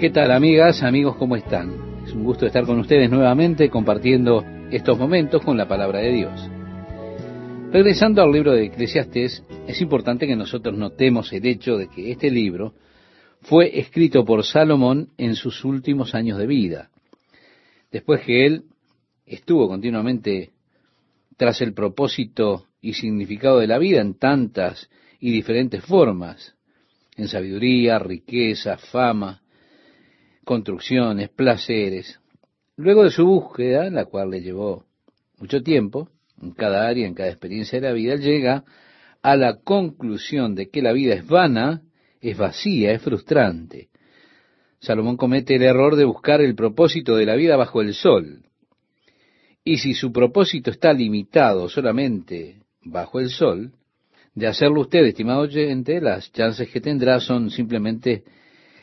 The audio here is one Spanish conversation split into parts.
¿Qué tal amigas, amigos, cómo están? Es un gusto estar con ustedes nuevamente compartiendo estos momentos con la palabra de Dios. Regresando al libro de Eclesiastés, es importante que nosotros notemos el hecho de que este libro fue escrito por Salomón en sus últimos años de vida, después que él estuvo continuamente tras el propósito y significado de la vida en tantas y diferentes formas, en sabiduría, riqueza, fama, construcciones, placeres. Luego de su búsqueda, la cual le llevó mucho tiempo, en cada área, en cada experiencia de la vida, llega a la conclusión de que la vida es vana, es vacía, es frustrante. Salomón comete el error de buscar el propósito de la vida bajo el sol. Y si su propósito está limitado solamente bajo el sol, de hacerlo usted, estimado oyente, las chances que tendrá son simplemente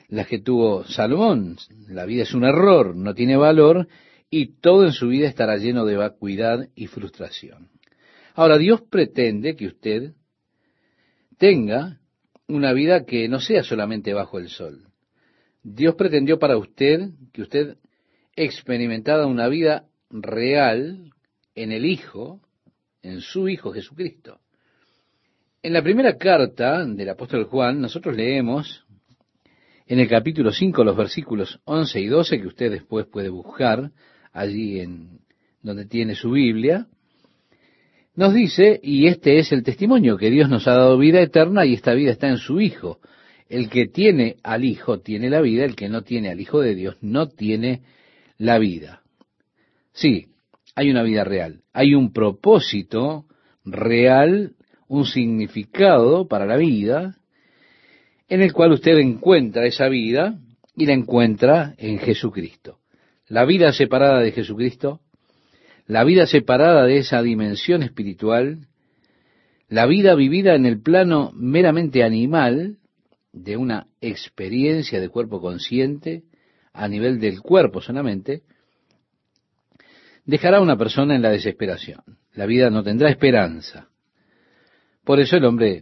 las que tuvo Salomón. La vida es un error, no tiene valor y todo en su vida estará lleno de vacuidad y frustración. Ahora, Dios pretende que usted tenga una vida que no sea solamente bajo el sol. Dios pretendió para usted que usted experimentara una vida real en el Hijo, en su Hijo Jesucristo. En la primera carta del apóstol Juan, nosotros leemos en el capítulo 5, los versículos 11 y 12, que usted después puede buscar allí en donde tiene su Biblia, nos dice, y este es el testimonio, que Dios nos ha dado vida eterna y esta vida está en su Hijo. El que tiene al Hijo tiene la vida, el que no tiene al Hijo de Dios no tiene la vida. Sí, hay una vida real, hay un propósito real, un significado para la vida, en el cual usted encuentra esa vida y la encuentra en Jesucristo. La vida separada de Jesucristo, la vida separada de esa dimensión espiritual, la vida vivida en el plano meramente animal, de una experiencia de cuerpo consciente, a nivel del cuerpo solamente, dejará a una persona en la desesperación. La vida no tendrá esperanza. Por eso el hombre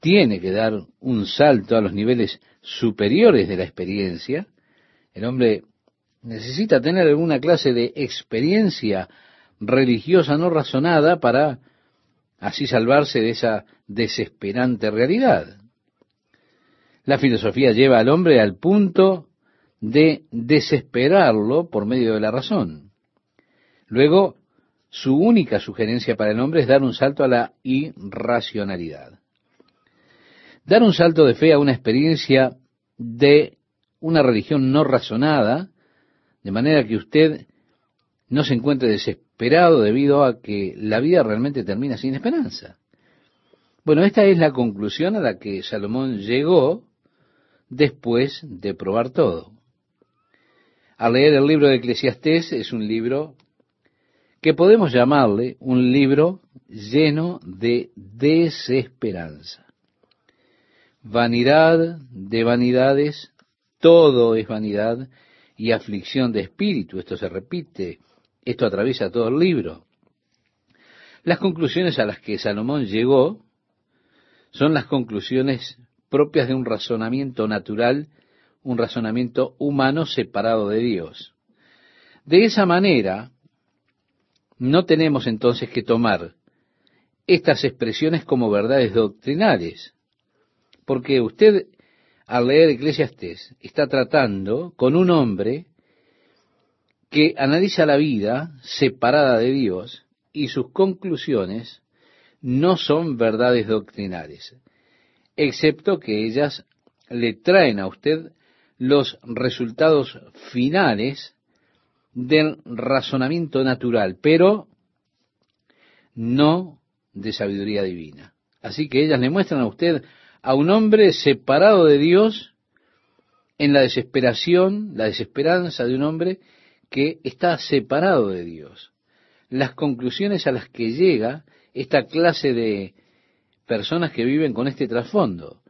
tiene que dar un salto a los niveles superiores de la experiencia. El hombre necesita tener alguna clase de experiencia religiosa no razonada para así salvarse de esa desesperante realidad. La filosofía lleva al hombre al punto de desesperarlo por medio de la razón. Luego, su única sugerencia para el hombre es dar un salto a la irracionalidad. Dar un salto de fe a una experiencia de una religión no razonada, de manera que usted no se encuentre desesperado debido a que la vida realmente termina sin esperanza. Bueno, esta es la conclusión a la que Salomón llegó después de probar todo. Al leer el libro de Eclesiastés es un libro que podemos llamarle un libro lleno de desesperanza vanidad de vanidades, todo es vanidad y aflicción de espíritu. Esto se repite, esto atraviesa todo el libro. Las conclusiones a las que Salomón llegó son las conclusiones propias de un razonamiento natural, un razonamiento humano separado de Dios. De esa manera, no tenemos entonces que tomar estas expresiones como verdades doctrinales, porque usted, al leer Eclesiastés, está tratando con un hombre que analiza la vida separada de Dios y sus conclusiones no son verdades doctrinales, excepto que ellas le traen a usted los resultados finales del razonamiento natural, pero no de sabiduría divina. Así que ellas le muestran a usted a un hombre separado de Dios en la desesperación, la desesperanza de un hombre que está separado de Dios. Las conclusiones a las que llega esta clase de personas que viven con este trasfondo.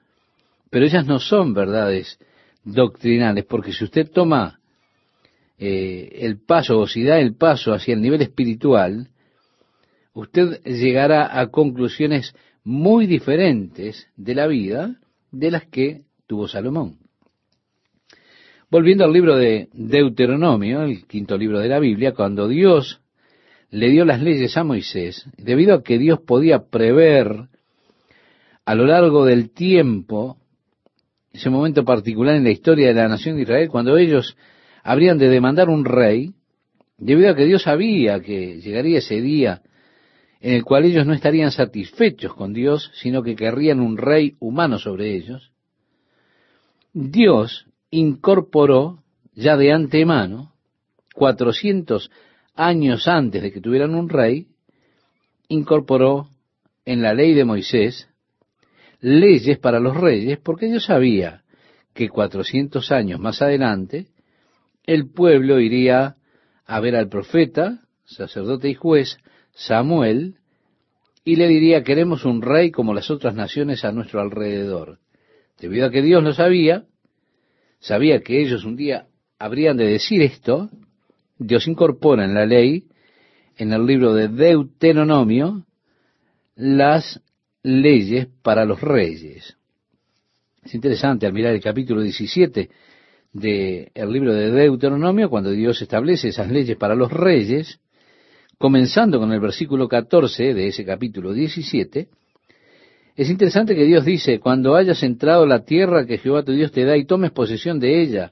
Pero ellas no son verdades doctrinales, porque si usted toma eh, el paso o si da el paso hacia el nivel espiritual, usted llegará a conclusiones muy diferentes de la vida de las que tuvo Salomón. Volviendo al libro de Deuteronomio, el quinto libro de la Biblia, cuando Dios le dio las leyes a Moisés, debido a que Dios podía prever a lo largo del tiempo ese momento particular en la historia de la nación de Israel, cuando ellos habrían de demandar un rey, debido a que Dios sabía que llegaría ese día en el cual ellos no estarían satisfechos con Dios, sino que querrían un rey humano sobre ellos, Dios incorporó ya de antemano, 400 años antes de que tuvieran un rey, incorporó en la ley de Moisés leyes para los reyes, porque Dios sabía que 400 años más adelante el pueblo iría a ver al profeta, sacerdote y juez, Samuel, y le diría, queremos un rey como las otras naciones a nuestro alrededor. Debido a que Dios lo sabía, sabía que ellos un día habrían de decir esto, Dios incorpora en la ley, en el libro de Deuteronomio, las leyes para los reyes. Es interesante al mirar el capítulo 17 del libro de Deuteronomio, cuando Dios establece esas leyes para los reyes, comenzando con el versículo 14 de ese capítulo 17, es interesante que Dios dice, cuando hayas entrado a la tierra que Jehová tu Dios te da y tomes posesión de ella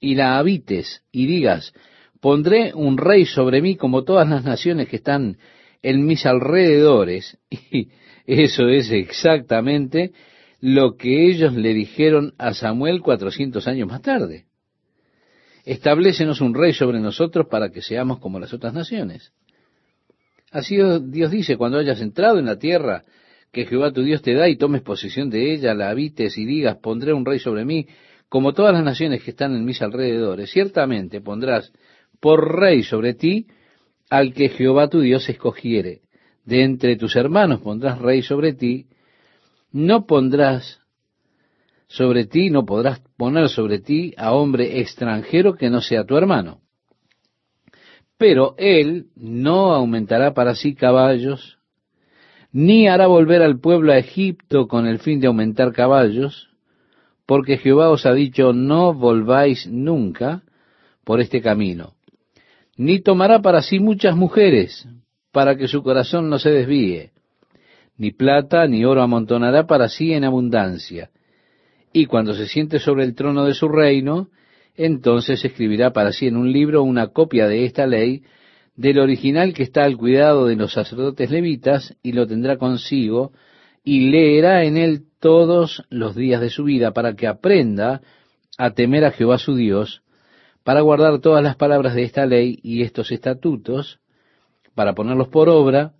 y la habites y digas, pondré un rey sobre mí como todas las naciones que están en mis alrededores, y eso es exactamente lo que ellos le dijeron a Samuel cuatrocientos años más tarde. Establécenos un rey sobre nosotros para que seamos como las otras naciones. Así Dios dice, cuando hayas entrado en la tierra que Jehová tu Dios te da y tomes posesión de ella, la habites y digas, pondré un rey sobre mí, como todas las naciones que están en mis alrededores, ciertamente pondrás por rey sobre ti al que Jehová tu Dios escogiere de entre tus hermanos pondrás rey sobre ti, no pondrás sobre ti, no podrás poner sobre ti a hombre extranjero que no sea tu hermano. Pero él no aumentará para sí caballos, ni hará volver al pueblo a Egipto con el fin de aumentar caballos, porque Jehová os ha dicho, no volváis nunca por este camino, ni tomará para sí muchas mujeres, para que su corazón no se desvíe. Ni plata ni oro amontonará para sí en abundancia. Y cuando se siente sobre el trono de su reino, entonces escribirá para sí en un libro una copia de esta ley, del original que está al cuidado de los sacerdotes levitas, y lo tendrá consigo, y leerá en él todos los días de su vida, para que aprenda a temer a Jehová su Dios, para guardar todas las palabras de esta ley y estos estatutos, para ponerlos por obra,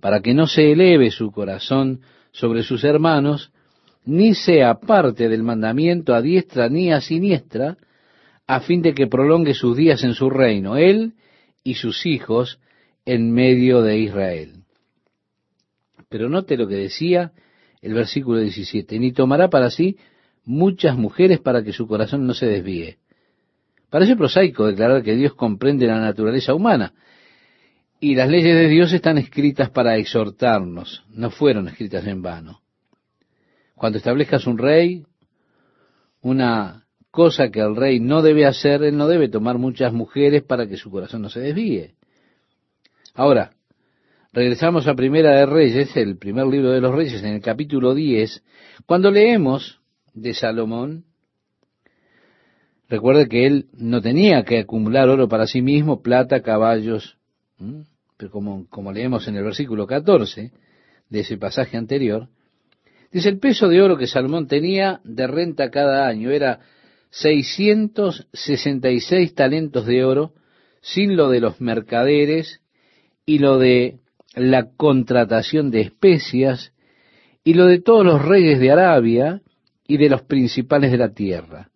para que no se eleve su corazón sobre sus hermanos, ni sea parte del mandamiento a diestra ni a siniestra, a fin de que prolongue sus días en su reino, él y sus hijos en medio de Israel. Pero note lo que decía el versículo 17, ni tomará para sí muchas mujeres para que su corazón no se desvíe. Parece prosaico declarar que Dios comprende la naturaleza humana, y las leyes de Dios están escritas para exhortarnos, no fueron escritas en vano. Cuando establezcas un rey, una cosa que el rey no debe hacer, él no debe tomar muchas mujeres para que su corazón no se desvíe. Ahora, regresamos a Primera de Reyes, el primer libro de los Reyes, en el capítulo 10, cuando leemos de Salomón, recuerde que él no tenía que acumular oro para sí mismo, plata, caballos, como, como leemos en el versículo 14 de ese pasaje anterior, dice el peso de oro que Salomón tenía de renta cada año era 666 talentos de oro, sin lo de los mercaderes y lo de la contratación de especias y lo de todos los reyes de Arabia y de los principales de la tierra.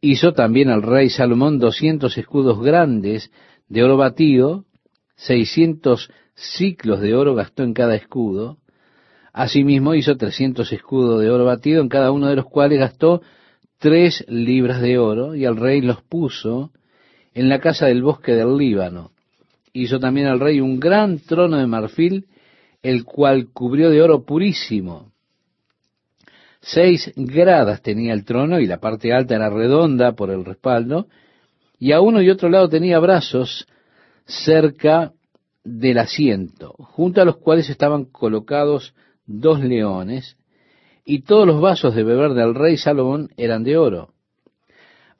Hizo también al rey Salomón doscientos escudos grandes de oro batido, seiscientos ciclos de oro gastó en cada escudo, asimismo hizo trescientos escudos de oro batido, en cada uno de los cuales gastó tres libras de oro, y al rey los puso en la casa del bosque del Líbano. Hizo también al rey un gran trono de marfil, el cual cubrió de oro purísimo. Seis gradas tenía el trono y la parte alta era redonda por el respaldo, y a uno y otro lado tenía brazos cerca del asiento, junto a los cuales estaban colocados dos leones, y todos los vasos de beber del rey Salomón eran de oro.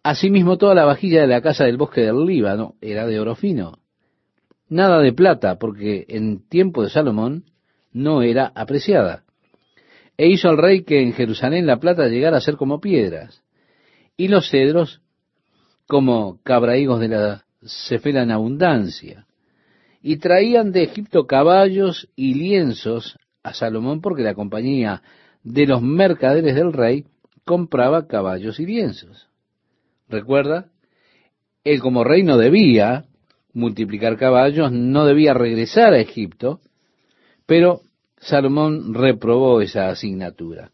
Asimismo, toda la vajilla de la casa del bosque del Líbano era de oro fino. Nada de plata, porque en tiempo de Salomón no era apreciada. E hizo al rey que en Jerusalén la plata llegara a ser como piedras, y los cedros como cabraigos de la cefela en abundancia. Y traían de Egipto caballos y lienzos a Salomón porque la compañía de los mercaderes del rey compraba caballos y lienzos. Recuerda, él como rey no debía multiplicar caballos, no debía regresar a Egipto, pero Salomón reprobó esa asignatura.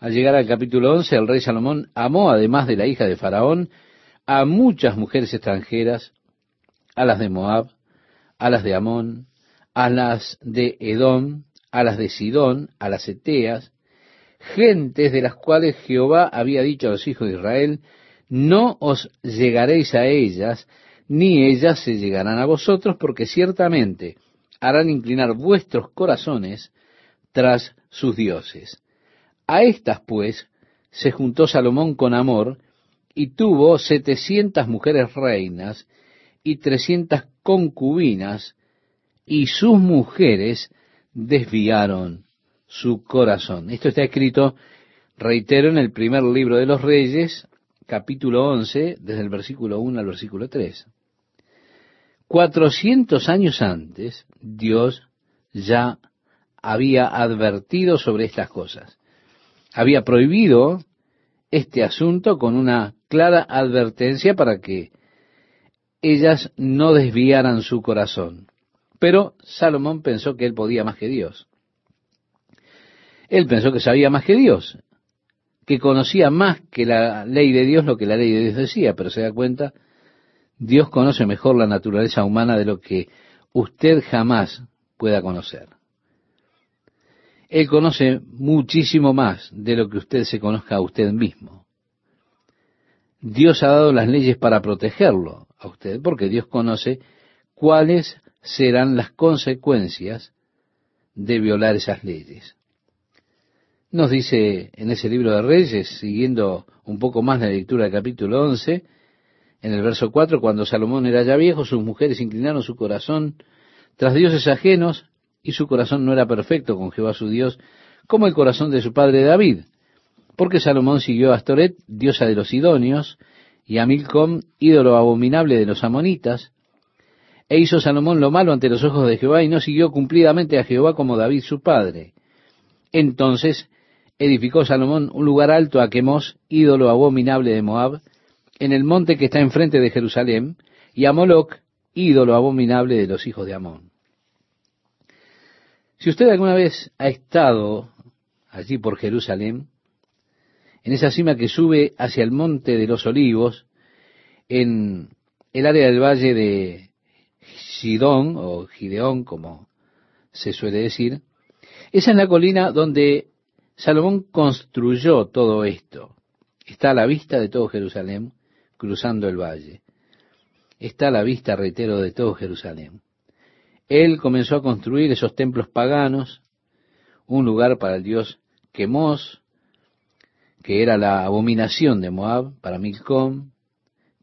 Al llegar al capítulo 11, el rey Salomón amó, además de la hija de Faraón, a muchas mujeres extranjeras, a las de Moab, a las de Amón, a las de Edom, a las de Sidón, a las Eteas, gentes de las cuales Jehová había dicho a los hijos de Israel, no os llegaréis a ellas, ni ellas se llegarán a vosotros, porque ciertamente harán inclinar vuestros corazones tras sus dioses. A estas, pues, se juntó Salomón con amor, y tuvo setecientas mujeres reinas y trescientas concubinas, y sus mujeres desviaron su corazón. Esto está escrito, reitero, en el primer libro de los Reyes, capítulo 11, desde el versículo 1 al versículo 3. Cuatrocientos años antes, Dios ya había advertido sobre estas cosas. Había prohibido este asunto con una clara advertencia para que ellas no desviaran su corazón. Pero Salomón pensó que él podía más que Dios. Él pensó que sabía más que Dios, que conocía más que la ley de Dios lo que la ley de Dios decía, pero se da cuenta, Dios conoce mejor la naturaleza humana de lo que usted jamás pueda conocer. Él conoce muchísimo más de lo que usted se conozca a usted mismo. Dios ha dado las leyes para protegerlo a usted, porque Dios conoce cuáles serán las consecuencias de violar esas leyes. Nos dice en ese libro de Reyes, siguiendo un poco más la lectura del capítulo 11, en el verso 4, cuando Salomón era ya viejo, sus mujeres inclinaron su corazón tras dioses ajenos, y su corazón no era perfecto con Jehová su Dios, como el corazón de su padre David, porque Salomón siguió a Astoret, diosa de los Sidonios, y a Milcom, ídolo abominable de los amonitas, e hizo Salomón lo malo ante los ojos de Jehová, y no siguió cumplidamente a Jehová como David su padre. Entonces edificó Salomón un lugar alto a Quemos, ídolo abominable de Moab, en el monte que está enfrente de Jerusalén, y a Moloc, ídolo abominable de los hijos de Amón. Si usted alguna vez ha estado allí por Jerusalén, en esa cima que sube hacia el monte de los olivos, en el área del valle de Sidón, o Gideón, como se suele decir, es la colina donde Salomón construyó todo esto. Está a la vista de todo Jerusalén, cruzando el valle. Está a la vista, reitero, de todo Jerusalén. Él comenzó a construir esos templos paganos, un lugar para el dios Quemos, que era la abominación de Moab, para Milcom,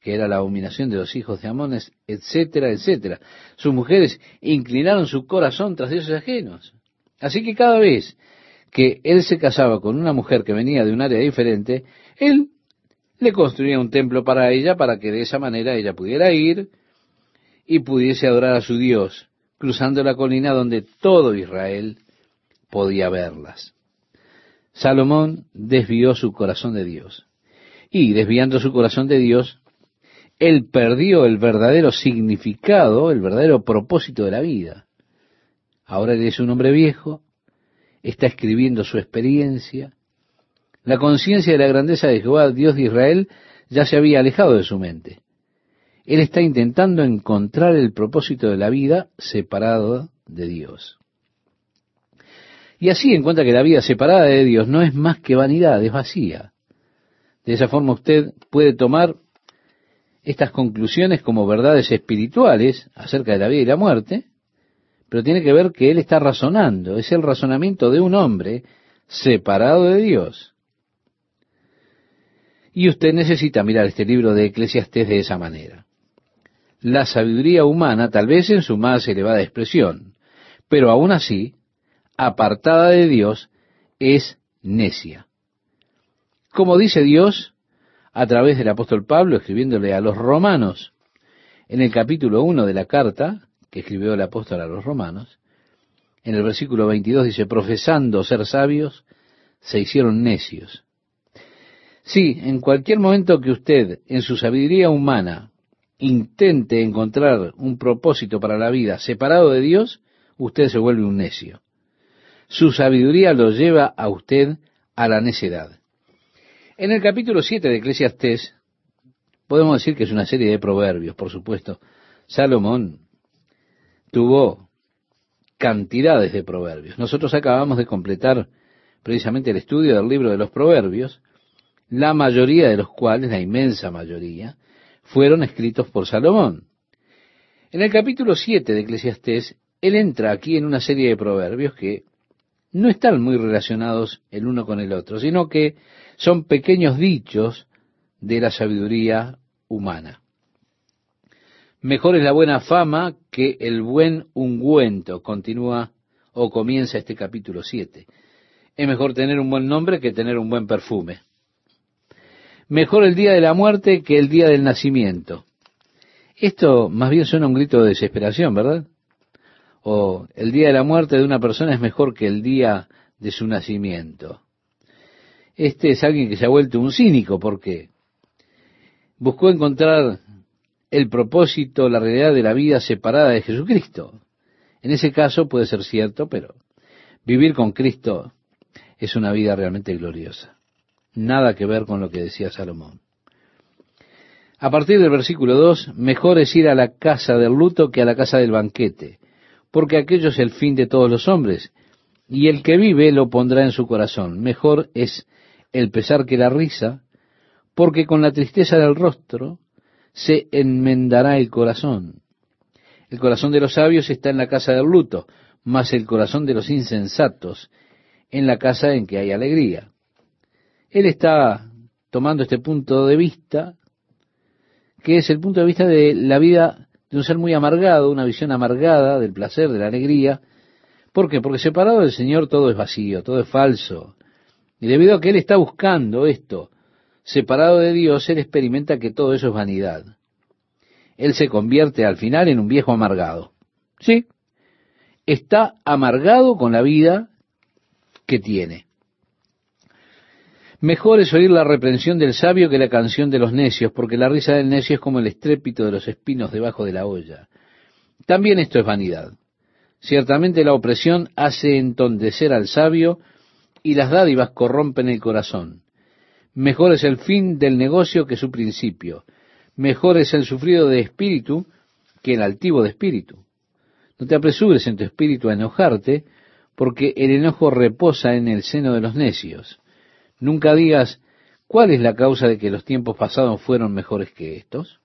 que era la abominación de los hijos de Amones, etcétera, etcétera. Sus mujeres inclinaron su corazón tras dioses ajenos. Así que cada vez que él se casaba con una mujer que venía de un área diferente, él le construía un templo para ella para que de esa manera ella pudiera ir y pudiese adorar a su Dios, cruzando la colina donde todo Israel podía verlas. Salomón desvió su corazón de Dios. Y desviando su corazón de Dios, él perdió el verdadero significado, el verdadero propósito de la vida. Ahora él es un hombre viejo, está escribiendo su experiencia. La conciencia de la grandeza de Jehová, Dios de Israel, ya se había alejado de su mente. Él está intentando encontrar el propósito de la vida separado de Dios. Y así encuentra que la vida separada de Dios no es más que vanidad, es vacía. De esa forma usted puede tomar estas conclusiones como verdades espirituales acerca de la vida y la muerte, pero tiene que ver que él está razonando, es el razonamiento de un hombre separado de Dios. Y usted necesita mirar este libro de Eclesiastés de esa manera. La sabiduría humana, tal vez en su más elevada expresión, pero aún así, apartada de Dios, es necia. Como dice Dios a través del apóstol Pablo escribiéndole a los romanos en el capítulo 1 de la carta que escribió el apóstol a los romanos, en el versículo 22 dice, profesando ser sabios, se hicieron necios. Sí, en cualquier momento que usted, en su sabiduría humana, intente encontrar un propósito para la vida separado de Dios, usted se vuelve un necio. Su sabiduría lo lleva a usted a la necedad. En el capítulo 7 de Eclesiastés, podemos decir que es una serie de proverbios, por supuesto. Salomón tuvo cantidades de proverbios. Nosotros acabamos de completar precisamente el estudio del libro de los proverbios, la mayoría de los cuales, la inmensa mayoría, fueron escritos por Salomón. En el capítulo 7 de Eclesiastés, él entra aquí en una serie de proverbios que no están muy relacionados el uno con el otro, sino que son pequeños dichos de la sabiduría humana. Mejor es la buena fama que el buen ungüento, continúa o comienza este capítulo 7. Es mejor tener un buen nombre que tener un buen perfume. Mejor el día de la muerte que el día del nacimiento. Esto más bien suena un grito de desesperación, ¿verdad? O el día de la muerte de una persona es mejor que el día de su nacimiento. Este es alguien que se ha vuelto un cínico porque buscó encontrar el propósito, la realidad de la vida separada de Jesucristo. En ese caso puede ser cierto, pero vivir con Cristo es una vida realmente gloriosa. Nada que ver con lo que decía Salomón. A partir del versículo 2, mejor es ir a la casa del luto que a la casa del banquete, porque aquello es el fin de todos los hombres, y el que vive lo pondrá en su corazón. Mejor es el pesar que la risa, porque con la tristeza del rostro se enmendará el corazón. El corazón de los sabios está en la casa del luto, mas el corazón de los insensatos en la casa en que hay alegría. Él está tomando este punto de vista, que es el punto de vista de la vida de un ser muy amargado, una visión amargada del placer, de la alegría. ¿Por qué? Porque separado del Señor todo es vacío, todo es falso. Y debido a que Él está buscando esto, separado de Dios, Él experimenta que todo eso es vanidad. Él se convierte al final en un viejo amargado. ¿Sí? Está amargado con la vida que tiene. Mejor es oír la reprensión del sabio que la canción de los necios, porque la risa del necio es como el estrépito de los espinos debajo de la olla. También esto es vanidad. Ciertamente la opresión hace entondecer al sabio y las dádivas corrompen el corazón. Mejor es el fin del negocio que su principio. Mejor es el sufrido de espíritu que el altivo de espíritu. No te apresures en tu espíritu a enojarte, porque el enojo reposa en el seno de los necios. Nunca digas, ¿cuál es la causa de que los tiempos pasados fueron mejores que estos?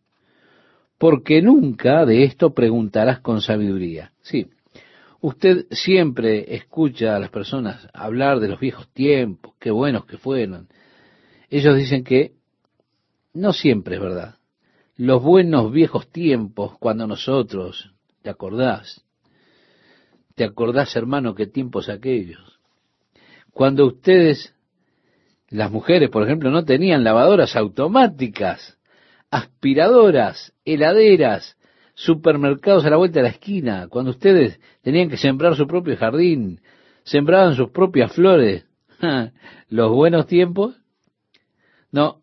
Porque nunca de esto preguntarás con sabiduría. Sí, usted siempre escucha a las personas hablar de los viejos tiempos, qué buenos que fueron. Ellos dicen que no siempre es verdad. Los buenos viejos tiempos, cuando nosotros, ¿te acordás? ¿Te acordás, hermano, qué tiempos aquellos? Cuando ustedes, las mujeres, por ejemplo, no tenían lavadoras automáticas, aspiradoras, heladeras, supermercados a la vuelta de la esquina, cuando ustedes tenían que sembrar su propio jardín, sembraban sus propias flores, los buenos tiempos, no,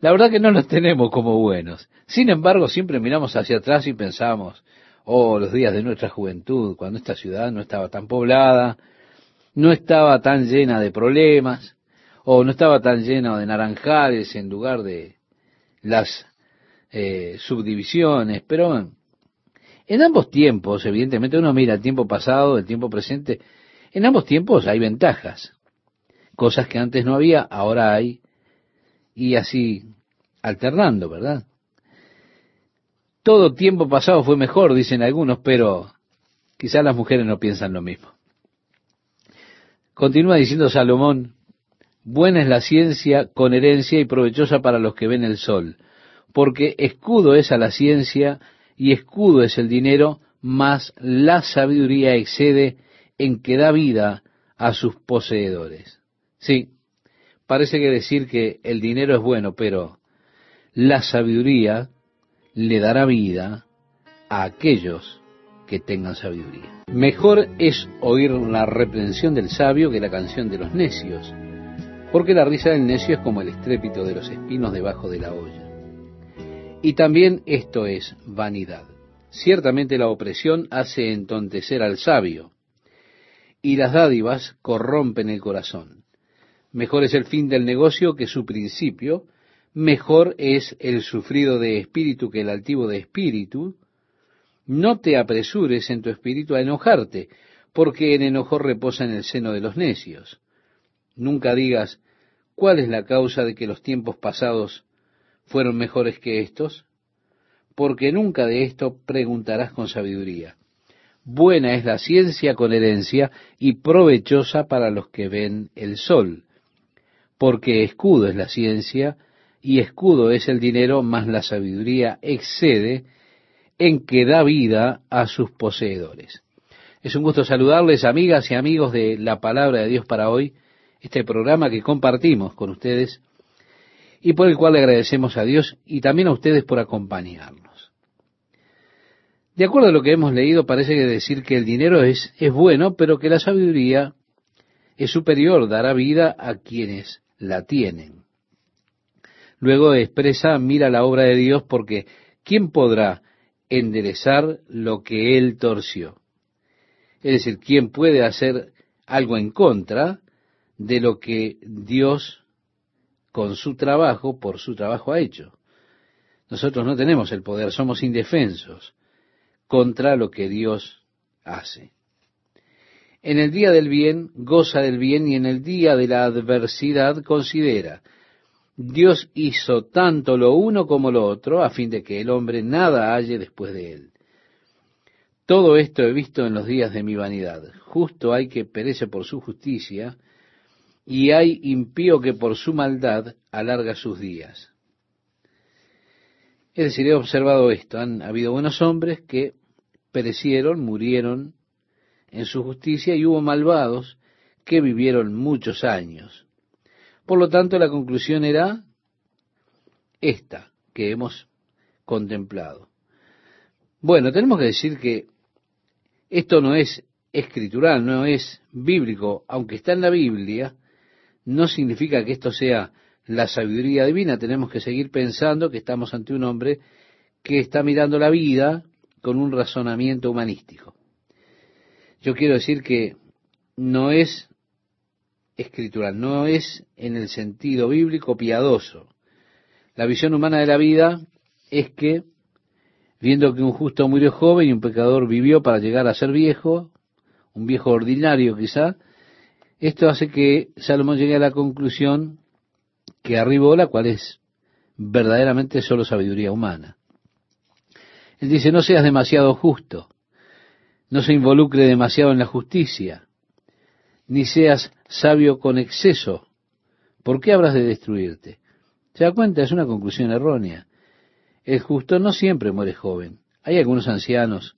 la verdad que no los tenemos como buenos. Sin embargo, siempre miramos hacia atrás y pensamos, oh, los días de nuestra juventud, cuando esta ciudad no estaba tan poblada, no estaba tan llena de problemas, o no estaba tan llena de naranjales en lugar de las eh, subdivisiones, pero en ambos tiempos, evidentemente uno mira el tiempo pasado, el tiempo presente, En ambos tiempos hay ventajas. Cosas que antes no había, ahora hay. Y así alternando, ¿verdad? Todo tiempo pasado fue mejor, dicen algunos, pero quizás las mujeres no piensan lo mismo. Continúa diciendo Salomón, buena es la ciencia con herencia y provechosa para los que ven el sol, porque escudo es a la ciencia y escudo es el dinero, mas la sabiduría excede en que da vida a sus poseedores. Sí, parece que decir que el dinero es bueno, pero la sabiduría le dará vida a aquellos que tengan sabiduría. Mejor es oír la reprensión del sabio que la canción de los necios, porque la risa del necio es como el estrépito de los espinos debajo de la olla. Y también esto es vanidad. Ciertamente la opresión hace entontecer al sabio, y las dádivas corrompen el corazón. Mejor es el fin del negocio que su principio, mejor es el sufrido de espíritu que el altivo de espíritu. No te apresures en tu espíritu a enojarte, porque el enojo reposa en el seno de los necios. Nunca digas, ¿cuál es la causa de que los tiempos pasados fueron mejores que estos? Porque nunca de esto preguntarás con sabiduría. Buena es la ciencia con herencia y provechosa para los que ven el sol, porque escudo es la ciencia y escudo es el dinero, más la sabiduría excede en que da vida a sus poseedores. Es un gusto saludarles, amigas y amigos de la palabra de Dios para hoy, este programa que compartimos con ustedes y por el cual le agradecemos a Dios y también a ustedes por acompañarnos. De acuerdo a lo que hemos leído, parece decir que el dinero es, es bueno, pero que la sabiduría es superior, dará vida a quienes la tienen. Luego expresa, mira la obra de Dios porque ¿quién podrá enderezar lo que él torció? Es decir, ¿quién puede hacer algo en contra de lo que Dios con su trabajo, por su trabajo ha hecho? Nosotros no tenemos el poder, somos indefensos contra lo que Dios hace. En el día del bien, goza del bien y en el día de la adversidad, considera. Dios hizo tanto lo uno como lo otro a fin de que el hombre nada halle después de él. Todo esto he visto en los días de mi vanidad. Justo hay que perece por su justicia y hay impío que por su maldad alarga sus días. Es decir, he observado esto. Han habido buenos hombres que perecieron, murieron en su justicia y hubo malvados que vivieron muchos años. Por lo tanto, la conclusión era esta que hemos contemplado. Bueno, tenemos que decir que esto no es escritural, no es bíblico, aunque está en la Biblia, no significa que esto sea la sabiduría divina. Tenemos que seguir pensando que estamos ante un hombre que está mirando la vida con un razonamiento humanístico. Yo quiero decir que no es escritural, no es en el sentido bíblico piadoso. La visión humana de la vida es que, viendo que un justo murió joven y un pecador vivió para llegar a ser viejo, un viejo ordinario quizá, esto hace que Salomón llegue a la conclusión que arribó la cual es verdaderamente solo sabiduría humana. Él dice, no seas demasiado justo, no se involucre demasiado en la justicia, ni seas sabio con exceso. ¿Por qué habrás de destruirte? ¿Se da cuenta? Es una conclusión errónea. El justo no siempre muere joven. Hay algunos ancianos,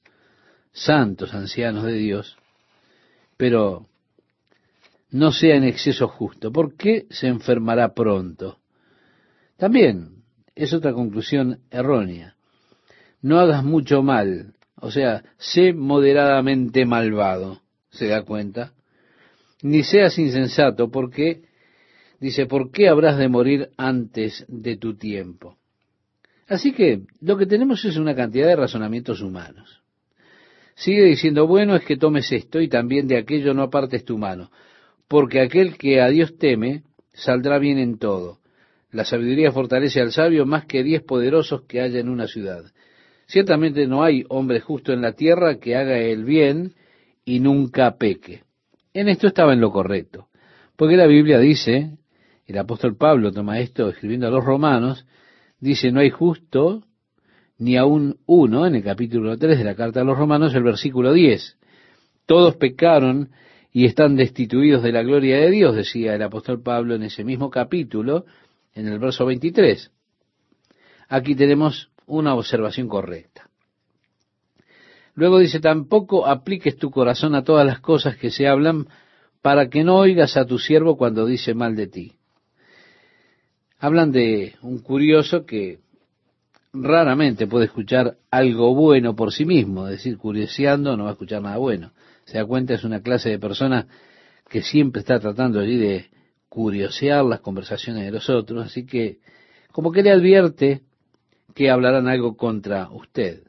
santos ancianos de Dios, pero no sea en exceso justo. ¿Por qué se enfermará pronto? También es otra conclusión errónea. No hagas mucho mal, o sea, sé moderadamente malvado. ¿Se da cuenta? ni seas insensato, porque, dice, ¿por qué habrás de morir antes de tu tiempo? Así que lo que tenemos es una cantidad de razonamientos humanos. Sigue diciendo, bueno es que tomes esto y también de aquello no apartes tu mano, porque aquel que a Dios teme saldrá bien en todo. La sabiduría fortalece al sabio más que diez poderosos que haya en una ciudad. Ciertamente no hay hombre justo en la tierra que haga el bien y nunca peque. en esto estaba en lo correcto. Porque la Biblia dice, el apóstol Pablo toma esto escribiendo a los romanos, dice, no hay justo ni aún uno, en el capítulo 3 de la carta a los romanos, el versículo 10. Todos pecaron y están destituidos de la gloria de Dios, decía el apóstol Pablo en ese mismo capítulo, en el verso 23. Aquí tenemos una observación correcta. Luego dice, tampoco apliques tu corazón a todas las cosas que se hablan para que no oigas a tu siervo cuando dice mal de ti. Hablan de un curioso que raramente puede escuchar algo bueno por sí mismo, es decir, curioseando no va a escuchar nada bueno. Se da cuenta, es una clase de persona que siempre está tratando allí de curiosear las conversaciones de los otros, así que como que le advierte que hablarán algo contra usted.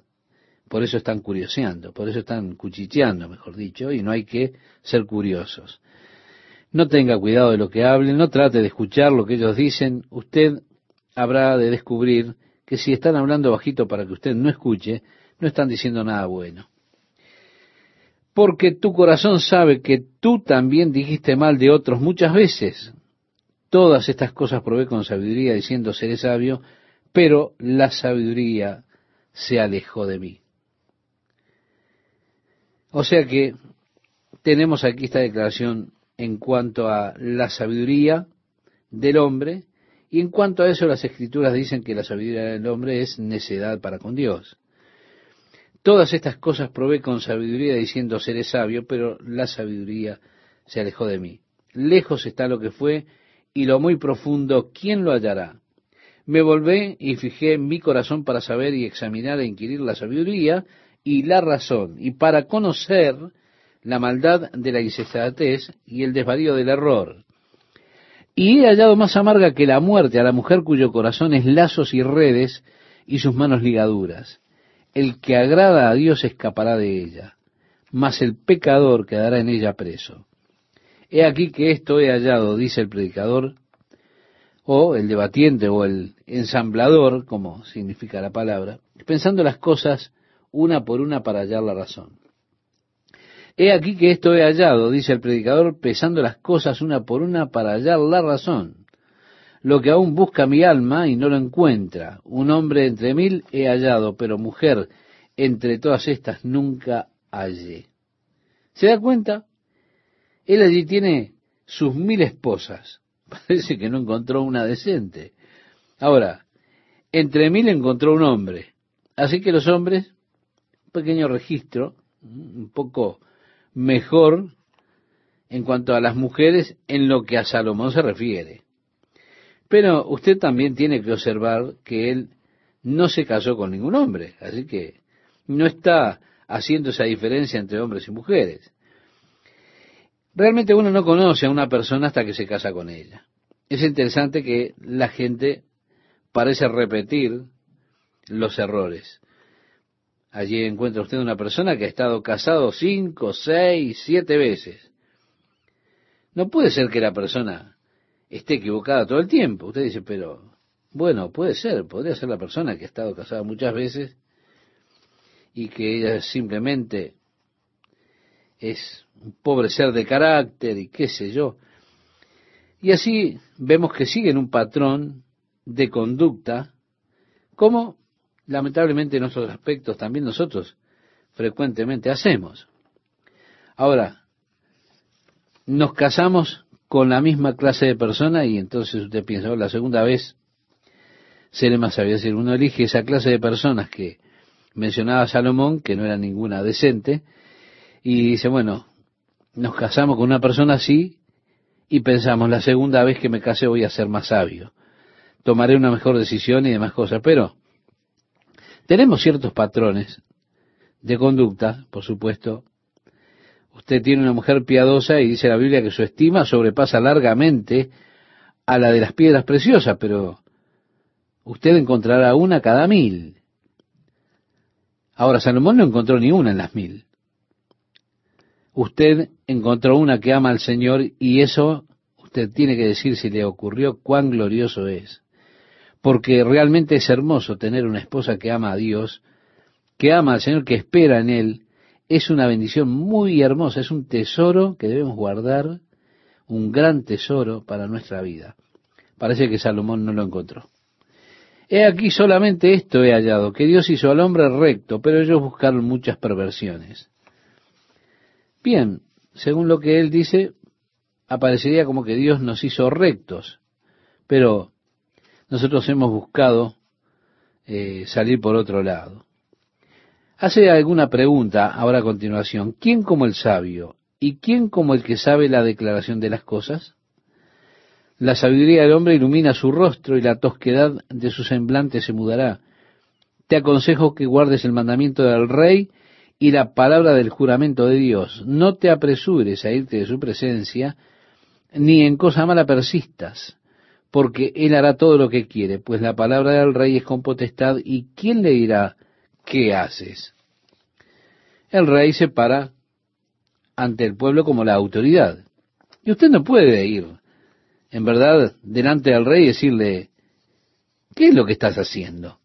Por eso están curioseando, por eso están cuchicheando, mejor dicho, y no hay que ser curiosos. No tenga cuidado de lo que hablen, no trate de escuchar lo que ellos dicen, usted habrá de descubrir que si están hablando bajito para que usted no escuche, no están diciendo nada bueno. Porque tu corazón sabe que tú también dijiste mal de otros muchas veces. Todas estas cosas probé con sabiduría diciendo seré sabio, pero la sabiduría se alejó de mí. O sea que tenemos aquí esta declaración en cuanto a la sabiduría del hombre, y en cuanto a eso las escrituras dicen que la sabiduría del hombre es necedad para con Dios. Todas estas cosas probé con sabiduría diciendo seré sabio, pero la sabiduría se alejó de mí. Lejos está lo que fue y lo muy profundo, ¿quién lo hallará? Me volvé y fijé mi corazón para saber y examinar e inquirir la sabiduría y la razón, y para conocer la maldad de la insensatez y el desvarío del error. Y he hallado más amarga que la muerte a la mujer cuyo corazón es lazos y redes y sus manos ligaduras. El que agrada a Dios escapará de ella, mas el pecador quedará en ella preso. He aquí que esto he hallado, dice el predicador, o el debatiente o el ensamblador, como significa la palabra, pensando las cosas una por una para hallar la razón. He aquí que esto he hallado, dice el predicador, pesando las cosas una por una para hallar la razón. Lo que aún busca mi alma y no lo encuentra. Un hombre entre mil he hallado, pero mujer entre todas estas nunca hallé. ¿Se da cuenta? Él allí tiene sus mil esposas. Parece que no encontró una decente. Ahora, entre mil encontró un hombre. Así que los hombres, un pequeño registro, un poco mejor en cuanto a las mujeres en lo que a Salomón se refiere. Pero usted también tiene que observar que él no se casó con ningún hombre, así que no está haciendo esa diferencia entre hombres y mujeres. Realmente uno no conoce a una persona hasta que se casa con ella. Es interesante que la gente parece repetir los errores. Allí encuentra usted una persona que ha estado casado cinco, seis, siete veces. No puede ser que la persona esté equivocada todo el tiempo. Usted dice, pero bueno, puede ser, podría ser la persona que ha estado casada muchas veces y que ella simplemente es un pobre ser de carácter y qué sé yo. Y así vemos que siguen un patrón de conducta como lamentablemente en otros aspectos también nosotros frecuentemente hacemos. Ahora, nos casamos con la misma clase de persona y entonces usted piensa, oh, la segunda vez seré más sabio. Es decir, uno elige esa clase de personas que mencionaba Salomón, que no era ninguna decente, y dice, bueno, nos casamos con una persona así y pensamos, la segunda vez que me case voy a ser más sabio, tomaré una mejor decisión y demás cosas, pero tenemos ciertos patrones de conducta, por supuesto. Usted tiene una mujer piadosa y dice la Biblia que su estima sobrepasa largamente a la de las piedras preciosas, pero usted encontrará una cada mil. Ahora, Salomón no encontró ni una en las mil. Usted encontró una que ama al Señor y eso usted tiene que decir si le ocurrió cuán glorioso es porque realmente es hermoso tener una esposa que ama a Dios, que ama al Señor, que espera en Él, es una bendición muy hermosa, es un tesoro que debemos guardar, un gran tesoro para nuestra vida. Parece que Salomón no lo encontró. He aquí solamente esto he hallado, que Dios hizo al hombre recto, pero ellos buscaron muchas perversiones. Bien, según lo que él dice, aparecería como que Dios nos hizo rectos, pero nosotros hemos buscado eh, salir por otro lado. Hace alguna pregunta ahora a continuación. ¿Quién como el sabio y quién como el que sabe la declaración de las cosas? La sabiduría del hombre ilumina su rostro y la tosquedad de su semblante se mudará. Te aconsejo que guardes el mandamiento del rey y la palabra del juramento de Dios. No te apresures a irte de su presencia, ni en cosa mala persistas, porque él hará todo lo que quiere, pues la palabra del rey es con potestad, y ¿quién le dirá qué haces? El rey se para ante el pueblo como la autoridad. Y usted no puede ir en verdad, delante del rey decirle, ¿qué es lo que estás haciendo?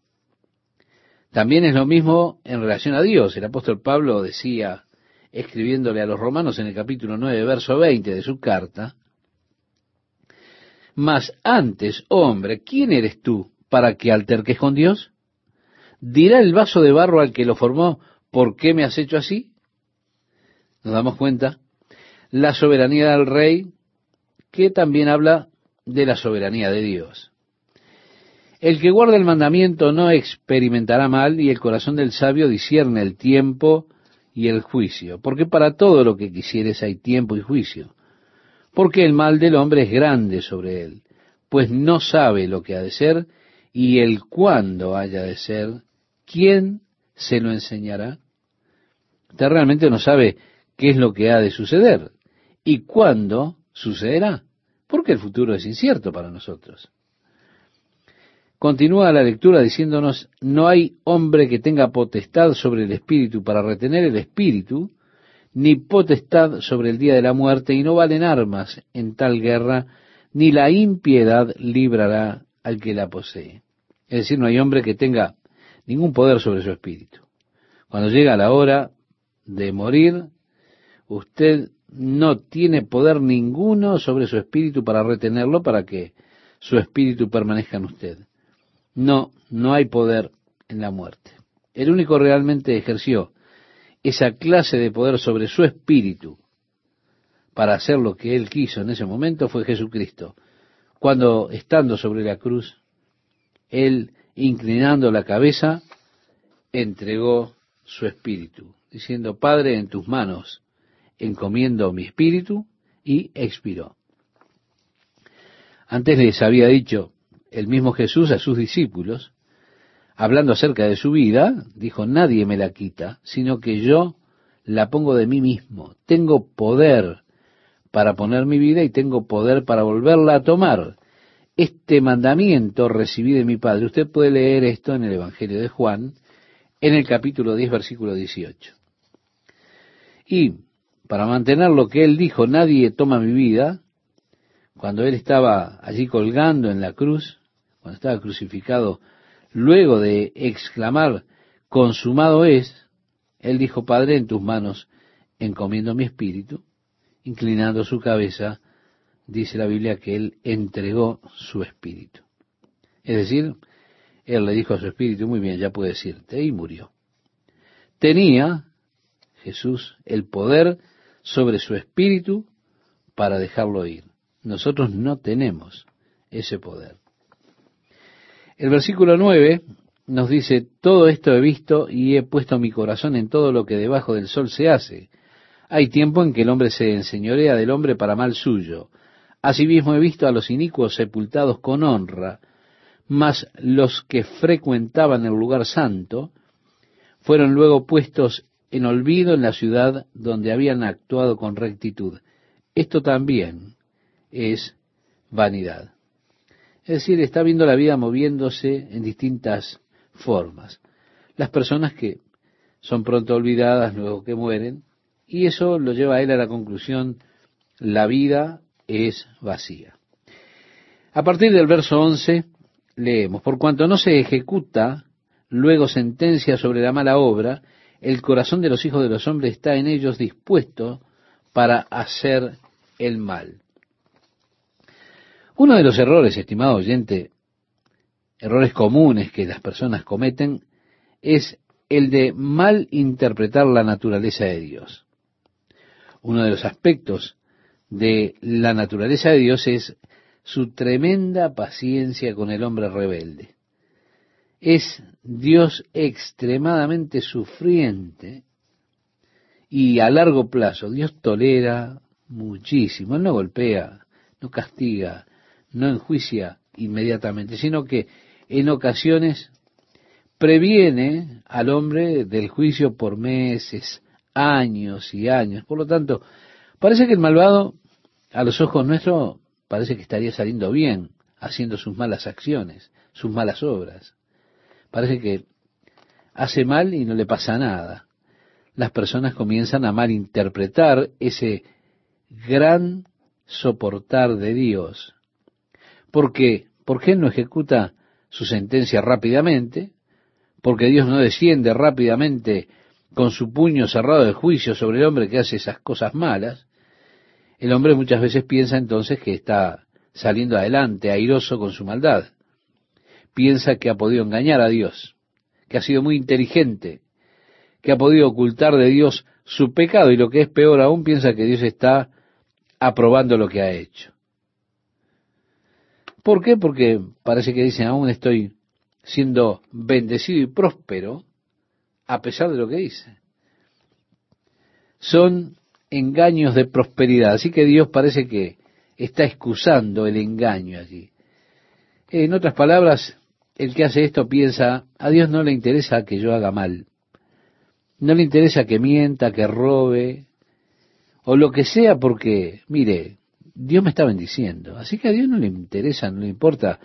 También es lo mismo en relación a Dios. El apóstol Pablo decía, escribiéndole a los romanos en el capítulo 9, verso 20 de su carta, mas antes, hombre, ¿quién eres tú para que alterques con Dios? ¿Dirá el vaso de barro al que lo formó, ¿por qué me has hecho así? ¿Nos damos cuenta? La soberanía del rey que también habla de la soberanía de Dios. El que guarda el mandamiento no experimentará mal y el corazón del sabio discierne el tiempo y el juicio, porque para todo lo que quisieres hay tiempo y juicio, porque el mal del hombre es grande sobre él, pues no sabe lo que ha de ser y el cuándo haya de ser, ¿quién se lo enseñará? Usted realmente no sabe qué es lo que ha de suceder y cuándo sucederá, porque el futuro es incierto para nosotros. Continúa la lectura diciéndonos, no hay hombre que tenga potestad sobre el espíritu para retener el espíritu, ni potestad sobre el día de la muerte, y no valen armas en tal guerra, ni la impiedad librará al que la posee. Es decir, no hay hombre que tenga ningún poder sobre su espíritu. Cuando llega la hora de morir, usted no tiene poder ninguno sobre su espíritu para retenerlo, para que su espíritu permanezca en usted. No, no hay poder en la muerte. El único realmente ejerció esa clase de poder sobre su espíritu para hacer lo que él quiso en ese momento fue Jesucristo. Cuando estando sobre la cruz, él inclinando la cabeza, entregó su espíritu, diciendo, Padre, en tus manos encomiendo mi espíritu, y expiró. Antes les había dicho el mismo Jesús a sus discípulos, hablando acerca de su vida, dijo, nadie me la quita, sino que yo la pongo de mí mismo. Tengo poder para poner mi vida y tengo poder para volverla a tomar. Este mandamiento recibí de mi Padre. Usted puede leer esto en el Evangelio de Juan, en el capítulo 10, versículo 18. Y para mantener lo que él dijo, nadie toma mi vida, cuando él estaba allí colgando en la cruz, cuando estaba crucificado, luego de exclamar, consumado es, él dijo, Padre, en tus manos encomiendo mi espíritu, inclinando su cabeza, dice la Biblia que él entregó su espíritu. Es decir, él le dijo a su espíritu, muy bien, ya puedes irte, y murió. Tenía Jesús el poder sobre su espíritu para dejarlo ir. Nosotros no tenemos ese poder. El versículo 9 nos dice, todo esto he visto y he puesto mi corazón en todo lo que debajo del sol se hace. Hay tiempo en que el hombre se enseñorea del hombre para mal suyo. Asimismo he visto a los inicuos sepultados con honra, mas los que frecuentaban el lugar santo fueron luego puestos en olvido en la ciudad donde habían actuado con rectitud. Esto también es vanidad. Es decir, está viendo la vida moviéndose en distintas formas. Las personas que son pronto olvidadas luego que mueren, y eso lo lleva a él a la conclusión, la vida es vacía. A partir del verso 11 leemos, por cuanto no se ejecuta luego sentencia sobre la mala obra, el corazón de los hijos de los hombres está en ellos dispuesto para hacer el mal. Uno de los errores, estimado oyente, errores comunes que las personas cometen, es el de mal interpretar la naturaleza de Dios. Uno de los aspectos de la naturaleza de Dios es su tremenda paciencia con el hombre rebelde. Es Dios extremadamente sufriente y a largo plazo Dios tolera muchísimo. Él no golpea, no castiga, no enjuicia inmediatamente, sino que en ocasiones previene al hombre del juicio por meses, años y años. Por lo tanto, parece que el malvado, a los ojos nuestros, parece que estaría saliendo bien, haciendo sus malas acciones, sus malas obras. Parece que hace mal y no le pasa nada. Las personas comienzan a malinterpretar ese gran soportar de Dios. ¿Por qué? Porque Él no ejecuta su sentencia rápidamente, porque Dios no desciende rápidamente con su puño cerrado de juicio sobre el hombre que hace esas cosas malas, el hombre muchas veces piensa entonces que está saliendo adelante, airoso con su maldad. Piensa que ha podido engañar a Dios, que ha sido muy inteligente, que ha podido ocultar de Dios su pecado y lo que es peor aún piensa que Dios está aprobando lo que ha hecho. ¿Por qué? Porque parece que dicen, aún estoy siendo bendecido y próspero a pesar de lo que dice. Son engaños de prosperidad, así que Dios parece que está excusando el engaño allí. En otras palabras, el que hace esto piensa, a Dios no le interesa que yo haga mal, no le interesa que mienta, que robe, o lo que sea, porque, mire, Dios me está bendiciendo. Así que a Dios no le interesa, no le importa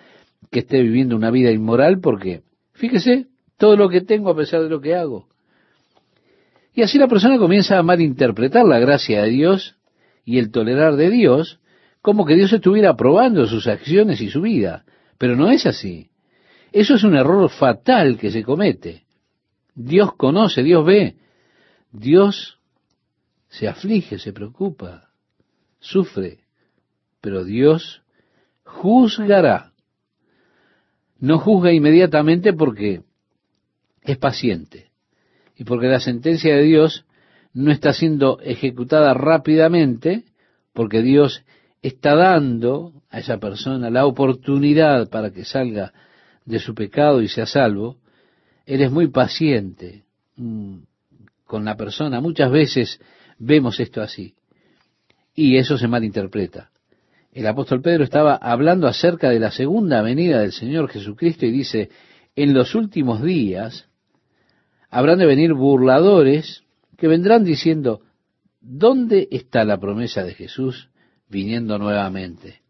que esté viviendo una vida inmoral porque, fíjese, todo lo que tengo a pesar de lo que hago. Y así la persona comienza a malinterpretar la gracia de Dios y el tolerar de Dios como que Dios estuviera aprobando sus acciones y su vida. Pero no es así. Eso es un error fatal que se comete. Dios conoce, Dios ve. Dios se aflige, se preocupa, sufre pero Dios juzgará. No juzga inmediatamente porque es paciente y porque la sentencia de Dios no está siendo ejecutada rápidamente porque Dios está dando a esa persona la oportunidad para que salga de su pecado y sea salvo. Él es muy paciente mm, con la persona. Muchas veces vemos esto así y eso se malinterpreta el apóstol Pedro estaba hablando acerca de la segunda venida del Señor Jesucristo y dice, en los últimos días habrán de venir burladores que vendrán diciendo, ¿dónde está la promesa de Jesús viniendo nuevamente?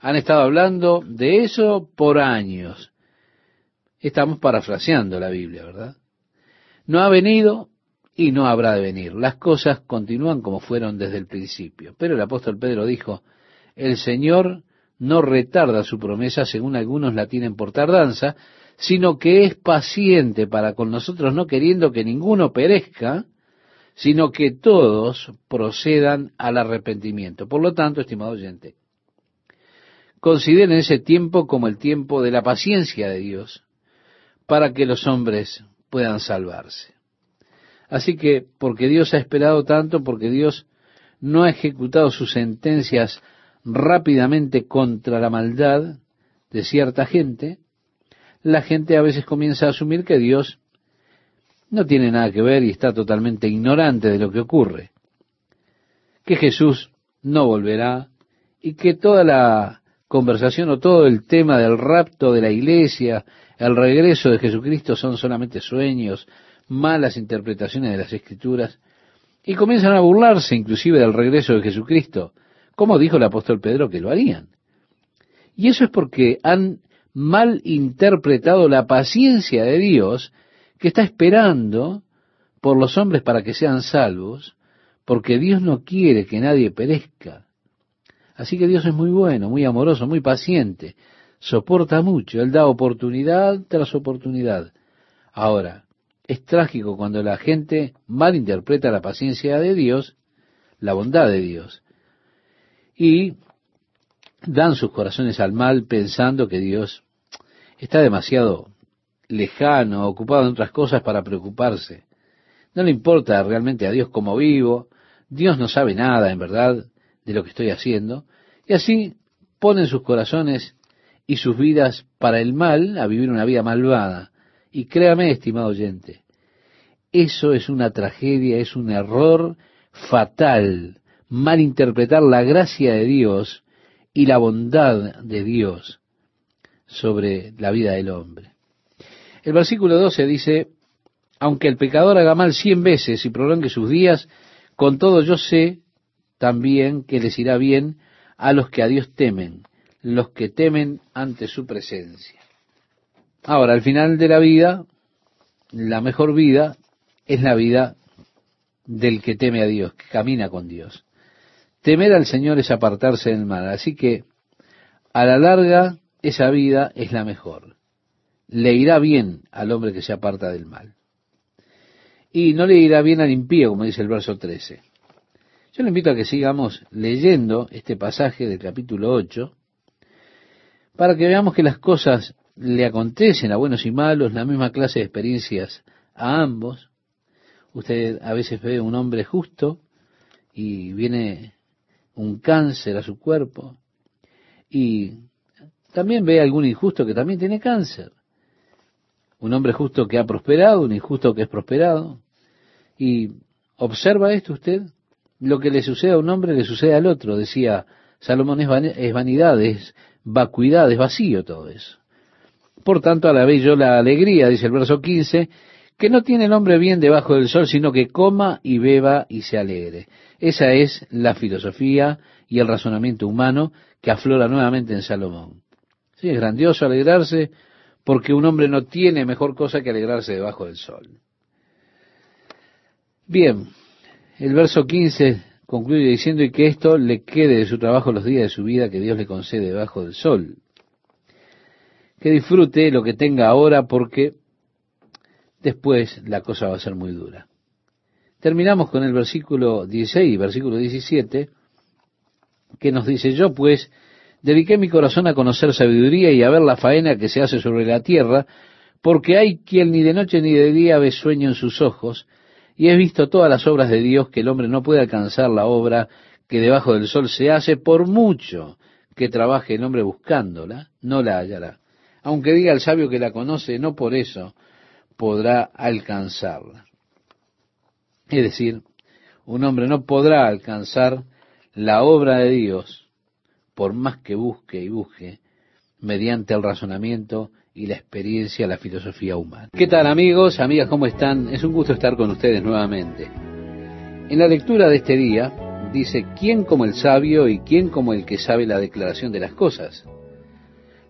Han estado hablando de eso por años. Estamos parafraseando la Biblia, ¿verdad? No ha venido y no habrá de venir. Las cosas continúan como fueron desde el principio. Pero el apóstol Pedro dijo, el Señor no retarda su promesa, según algunos la tienen por tardanza, sino que es paciente para con nosotros, no queriendo que ninguno perezca, sino que todos procedan al arrepentimiento. Por lo tanto, estimado oyente, consideren ese tiempo como el tiempo de la paciencia de Dios, para que los hombres puedan salvarse. Así que, porque Dios ha esperado tanto, porque Dios no ha ejecutado sus sentencias rápidamente contra la maldad de cierta gente, la gente a veces comienza a asumir que Dios no tiene nada que ver y está totalmente ignorante de lo que ocurre, que Jesús no volverá y que toda la conversación o todo el tema del rapto de la iglesia, el regreso de Jesucristo son solamente sueños, malas interpretaciones de las escrituras, y comienzan a burlarse inclusive del regreso de Jesucristo, como dijo el apóstol Pedro que lo harían. Y eso es porque han mal interpretado la paciencia de Dios que está esperando por los hombres para que sean salvos, porque Dios no quiere que nadie perezca. Así que Dios es muy bueno, muy amoroso, muy paciente, soporta mucho, Él da oportunidad tras oportunidad. Ahora, es trágico cuando la gente malinterpreta la paciencia de Dios, la bondad de Dios, y dan sus corazones al mal pensando que Dios está demasiado lejano, ocupado en otras cosas para preocuparse. No le importa realmente a Dios cómo vivo, Dios no sabe nada, en verdad, de lo que estoy haciendo, y así ponen sus corazones y sus vidas para el mal, a vivir una vida malvada. Y créame, estimado oyente, eso es una tragedia, es un error fatal, malinterpretar la gracia de Dios y la bondad de Dios sobre la vida del hombre. El versículo 12 dice, aunque el pecador haga mal cien veces y prolongue sus días, con todo yo sé también que les irá bien a los que a Dios temen, los que temen ante su presencia. Ahora, al final de la vida, la mejor vida es la vida del que teme a Dios, que camina con Dios. Temer al Señor es apartarse del mal, así que a la larga esa vida es la mejor. Le irá bien al hombre que se aparta del mal. Y no le irá bien al impío, como dice el verso 13. Yo le invito a que sigamos leyendo este pasaje del capítulo 8 para que veamos que las cosas le acontecen a buenos y malos, la misma clase de experiencias a ambos. Usted a veces ve un hombre justo y viene un cáncer a su cuerpo y también ve algún injusto que también tiene cáncer. Un hombre justo que ha prosperado, un injusto que es prosperado. Y observa esto usted, lo que le sucede a un hombre le sucede al otro, decía Salomón, es, vanidad, es vacuidad, es vacío todo eso. Por tanto, a la vez yo la alegría, dice el verso 15, que no tiene el hombre bien debajo del sol, sino que coma y beba y se alegre. Esa es la filosofía y el razonamiento humano que aflora nuevamente en Salomón. Sí, es grandioso alegrarse porque un hombre no tiene mejor cosa que alegrarse debajo del sol. Bien, el verso 15 concluye diciendo y que esto le quede de su trabajo los días de su vida que Dios le concede debajo del sol. Que disfrute lo que tenga ahora porque después la cosa va a ser muy dura. Terminamos con el versículo 16 y versículo 17 que nos dice, yo pues dediqué mi corazón a conocer sabiduría y a ver la faena que se hace sobre la tierra, porque hay quien ni de noche ni de día ve sueño en sus ojos, y he visto todas las obras de Dios que el hombre no puede alcanzar la obra que debajo del sol se hace, por mucho que trabaje el hombre buscándola, no la hallará. Aunque diga el sabio que la conoce, no por eso podrá alcanzarla. Es decir, un hombre no podrá alcanzar la obra de Dios por más que busque y busque mediante el razonamiento y la experiencia, la filosofía humana. ¿Qué tal amigos, amigas, cómo están? Es un gusto estar con ustedes nuevamente. En la lectura de este día dice, ¿quién como el sabio y quién como el que sabe la declaración de las cosas?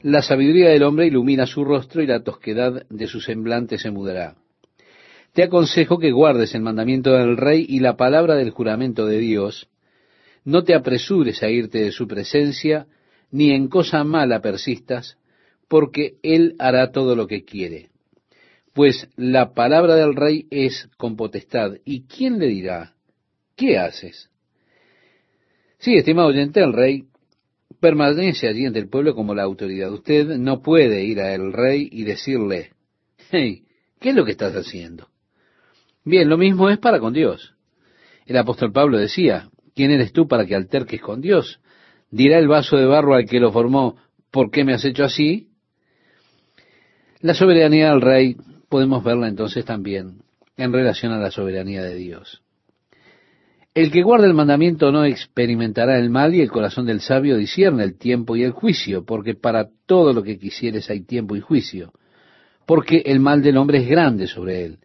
La sabiduría del hombre ilumina su rostro y la tosquedad de su semblante se mudará. Te aconsejo que guardes el mandamiento del rey y la palabra del juramento de Dios. No te apresures a irte de su presencia, ni en cosa mala persistas, porque él hará todo lo que quiere. Pues la palabra del rey es con potestad. ¿Y quién le dirá? ¿Qué haces? Sí, estimado oyente, el rey permanece allí entre el pueblo como la autoridad. Usted no puede ir al rey y decirle, hey, ¿qué es lo que estás haciendo? Bien, lo mismo es para con Dios. El apóstol Pablo decía, ¿quién eres tú para que alterques con Dios? Dirá el vaso de barro al que lo formó, ¿por qué me has hecho así? La soberanía del rey podemos verla entonces también en relación a la soberanía de Dios. El que guarda el mandamiento no experimentará el mal y el corazón del sabio discierne el tiempo y el juicio, porque para todo lo que quisieres hay tiempo y juicio, porque el mal del hombre es grande sobre él,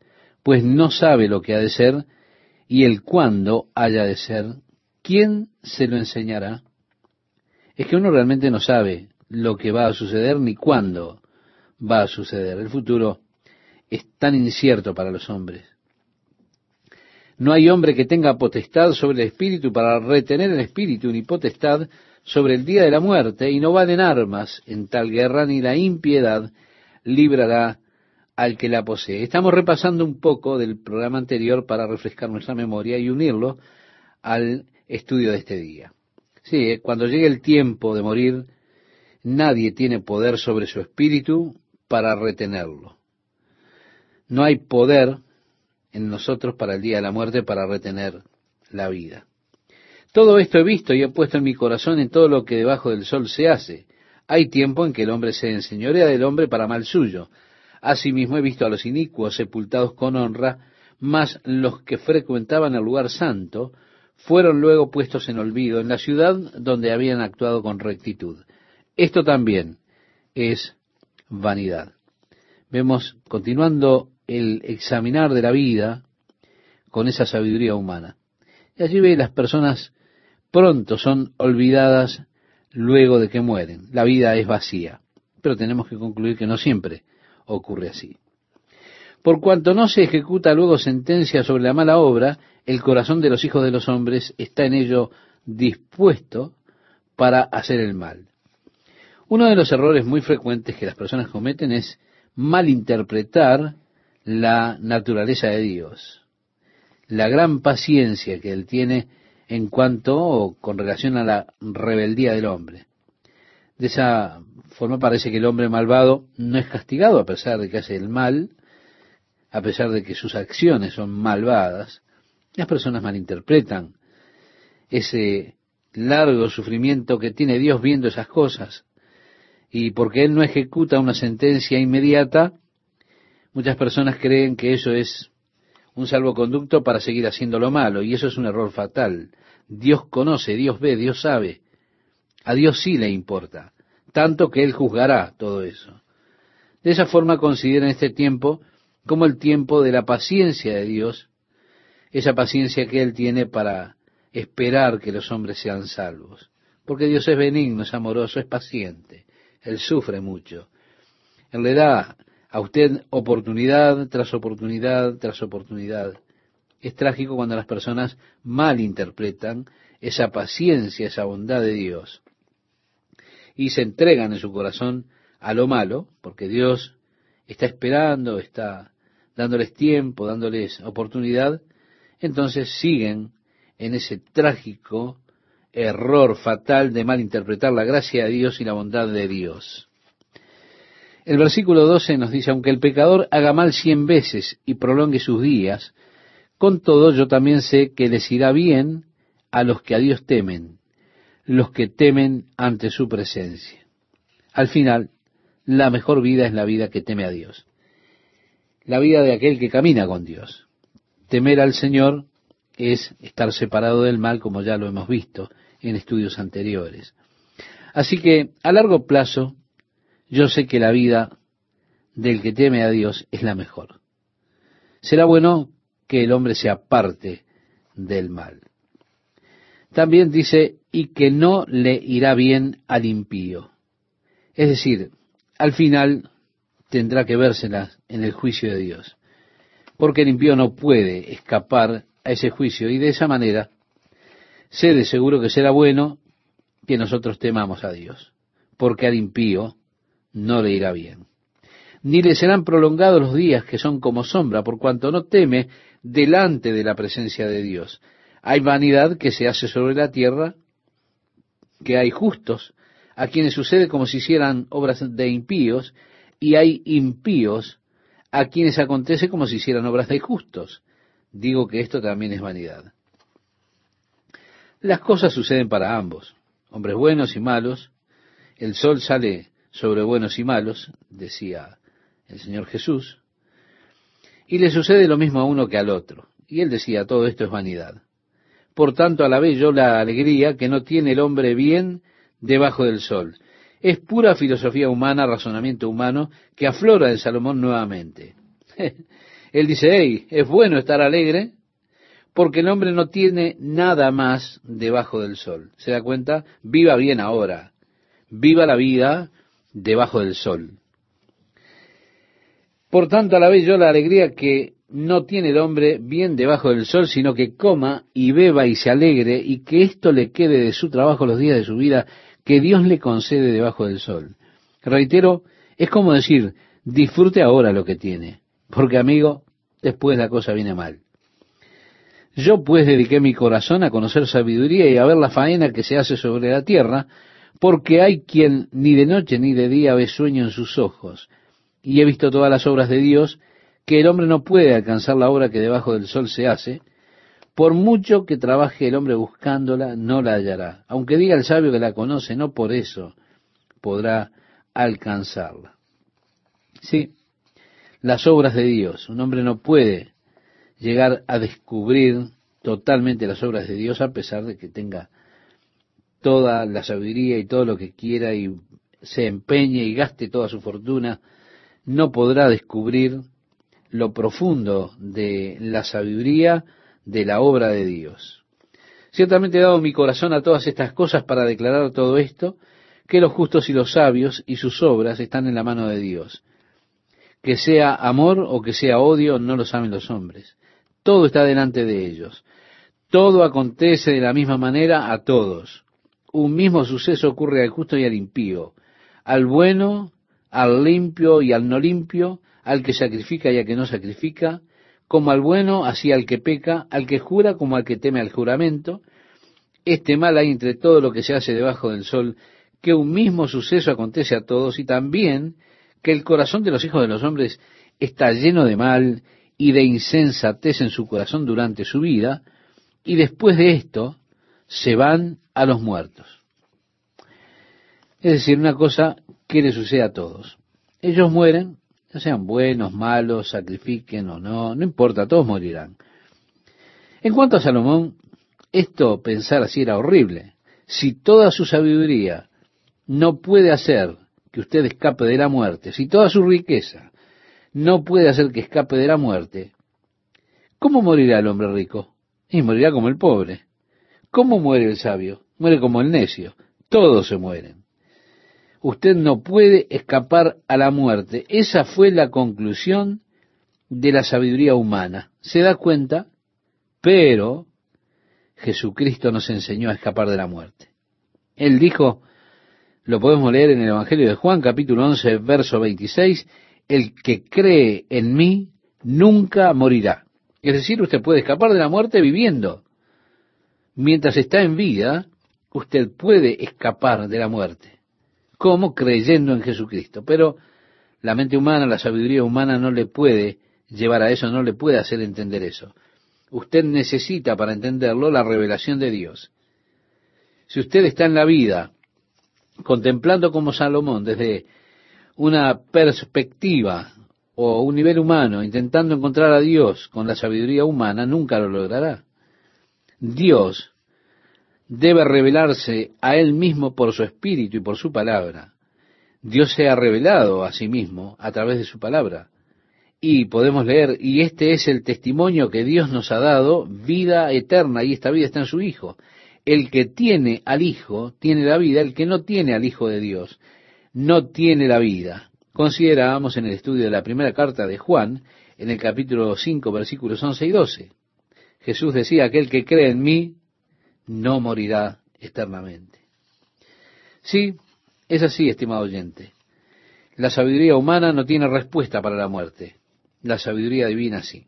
pues no sabe lo que ha de ser y el cuándo haya de ser. ¿Quién se lo enseñará? Es que uno realmente no sabe lo que va a suceder ni cuándo va a suceder. El futuro es tan incierto para los hombres. No hay hombre que tenga potestad sobre el espíritu para retener el espíritu, ni potestad sobre el día de la muerte, y no valen armas en tal guerra, ni la impiedad librará al que la posee. Estamos repasando un poco del programa anterior para refrescar nuestra memoria y unirlo al estudio de este día. Sí, eh, cuando llegue el tiempo de morir, nadie tiene poder sobre su espíritu para retenerlo. No hay poder en nosotros para el día de la muerte para retener la vida. Todo esto he visto y he puesto en mi corazón en todo lo que debajo del sol se hace. Hay tiempo en que el hombre se enseñorea del hombre para mal suyo. Asimismo he visto a los inicuos sepultados con honra, mas los que frecuentaban el lugar santo fueron luego puestos en olvido en la ciudad donde habían actuado con rectitud. Esto también es vanidad. Vemos, continuando el examinar de la vida con esa sabiduría humana. Y allí ve las personas pronto son olvidadas luego de que mueren. La vida es vacía. Pero tenemos que concluir que no siempre ocurre así. Por cuanto no se ejecuta luego sentencia sobre la mala obra, el corazón de los hijos de los hombres está en ello dispuesto para hacer el mal. Uno de los errores muy frecuentes que las personas cometen es malinterpretar la naturaleza de Dios, la gran paciencia que Él tiene en cuanto o con relación a la rebeldía del hombre. De esa forma parece que el hombre malvado no es castigado a pesar de que hace el mal, a pesar de que sus acciones son malvadas. Las personas malinterpretan ese largo sufrimiento que tiene Dios viendo esas cosas. Y porque Él no ejecuta una sentencia inmediata, muchas personas creen que eso es un salvoconducto para seguir haciendo lo malo, y eso es un error fatal. Dios conoce, Dios ve, Dios sabe. A Dios sí le importa, tanto que Él juzgará todo eso. De esa forma considera este tiempo como el tiempo de la paciencia de Dios, esa paciencia que Él tiene para esperar que los hombres sean salvos. Porque Dios es benigno, es amoroso, es paciente. Él sufre mucho. Él le da a usted oportunidad tras oportunidad tras oportunidad. Es trágico cuando las personas malinterpretan esa paciencia, esa bondad de Dios y se entregan en su corazón a lo malo, porque Dios está esperando, está dándoles tiempo, dándoles oportunidad, entonces siguen en ese trágico error fatal de malinterpretar la gracia de Dios y la bondad de Dios. El versículo 12 nos dice, aunque el pecador haga mal cien veces y prolongue sus días, con todo yo también sé que les irá bien a los que a Dios temen, los que temen ante su presencia. Al final, la mejor vida es la vida que teme a Dios, la vida de aquel que camina con Dios. Temer al Señor es estar separado del mal, como ya lo hemos visto en estudios anteriores. Así que, a largo plazo, yo sé que la vida del que teme a Dios es la mejor. Será bueno que el hombre se aparte del mal. También dice, y que no le irá bien al impío. Es decir, al final tendrá que vérselas en el juicio de Dios. Porque el impío no puede escapar a ese juicio y de esa manera sé de seguro que será bueno que nosotros temamos a Dios. Porque al impío no le irá bien. Ni le serán prolongados los días que son como sombra, por cuanto no teme delante de la presencia de Dios. Hay vanidad que se hace sobre la tierra, que hay justos, a quienes sucede como si hicieran obras de impíos, y hay impíos a quienes acontece como si hicieran obras de justos. Digo que esto también es vanidad. Las cosas suceden para ambos, hombres buenos y malos. El sol sale sobre buenos y malos, decía el Señor Jesús, y le sucede lo mismo a uno que al otro. Y él decía, todo esto es vanidad. Por tanto, alabé yo la alegría que no tiene el hombre bien debajo del sol. Es pura filosofía humana, razonamiento humano, que aflora en Salomón nuevamente. él dice, hey, es bueno estar alegre, porque el hombre no tiene nada más debajo del sol. ¿Se da cuenta? Viva bien ahora. Viva la vida debajo del sol. Por tanto, a la vez yo la alegría que no tiene el hombre bien debajo del sol, sino que coma y beba y se alegre, y que esto le quede de su trabajo los días de su vida, que Dios le concede debajo del sol. Reitero, es como decir, disfrute ahora lo que tiene, porque amigo, después la cosa viene mal. Yo pues dediqué mi corazón a conocer sabiduría y a ver la faena que se hace sobre la tierra, porque hay quien ni de noche ni de día ve sueño en sus ojos. Y he visto todas las obras de Dios, que el hombre no puede alcanzar la obra que debajo del sol se hace, por mucho que trabaje el hombre buscándola, no la hallará. Aunque diga el sabio que la conoce, no por eso podrá alcanzarla. Sí, las obras de Dios. Un hombre no puede llegar a descubrir totalmente las obras de Dios a pesar de que tenga toda la sabiduría y todo lo que quiera y se empeñe y gaste toda su fortuna, no podrá descubrir lo profundo de la sabiduría de la obra de Dios. Ciertamente he dado mi corazón a todas estas cosas para declarar todo esto, que los justos y los sabios y sus obras están en la mano de Dios. Que sea amor o que sea odio, no lo saben los hombres. Todo está delante de ellos. Todo acontece de la misma manera a todos. Un mismo suceso ocurre al justo y al impío, al bueno, al limpio y al no limpio, al que sacrifica y al que no sacrifica, como al bueno, así al que peca, al que jura como al que teme al juramento. Este mal hay entre todo lo que se hace debajo del sol, que un mismo suceso acontece a todos y también que el corazón de los hijos de los hombres está lleno de mal y de insensatez en su corazón durante su vida, y después de esto se van a los muertos. Es decir, una cosa que le sucede a todos. Ellos mueren, ya sean buenos, malos, sacrifiquen o no, no importa, todos morirán. En cuanto a Salomón, esto pensar así era horrible. Si toda su sabiduría no puede hacer que usted escape de la muerte, si toda su riqueza no puede hacer que escape de la muerte, ¿cómo morirá el hombre rico? Y morirá como el pobre. ¿Cómo muere el sabio? Muere como el necio. Todos se mueren. Usted no puede escapar a la muerte. Esa fue la conclusión de la sabiduría humana. ¿Se da cuenta? Pero Jesucristo nos enseñó a escapar de la muerte. Él dijo, lo podemos leer en el Evangelio de Juan, capítulo 11, verso 26, el que cree en mí nunca morirá. Es decir, usted puede escapar de la muerte viviendo. Mientras está en vida, usted puede escapar de la muerte. ¿Cómo? Creyendo en Jesucristo. Pero la mente humana, la sabiduría humana no le puede llevar a eso, no le puede hacer entender eso. Usted necesita para entenderlo la revelación de Dios. Si usted está en la vida contemplando como Salomón desde una perspectiva o un nivel humano, intentando encontrar a Dios con la sabiduría humana, nunca lo logrará. Dios debe revelarse a Él mismo por su espíritu y por su palabra. Dios se ha revelado a sí mismo a través de su palabra. Y podemos leer, y este es el testimonio que Dios nos ha dado, vida eterna, y esta vida está en su Hijo. El que tiene al Hijo tiene la vida, el que no tiene al Hijo de Dios no tiene la vida. Considerábamos en el estudio de la primera carta de Juan, en el capítulo 5, versículos 11 y 12. Jesús decía, aquel que cree en mí no morirá eternamente. Sí, es así, estimado oyente. La sabiduría humana no tiene respuesta para la muerte. La sabiduría divina sí.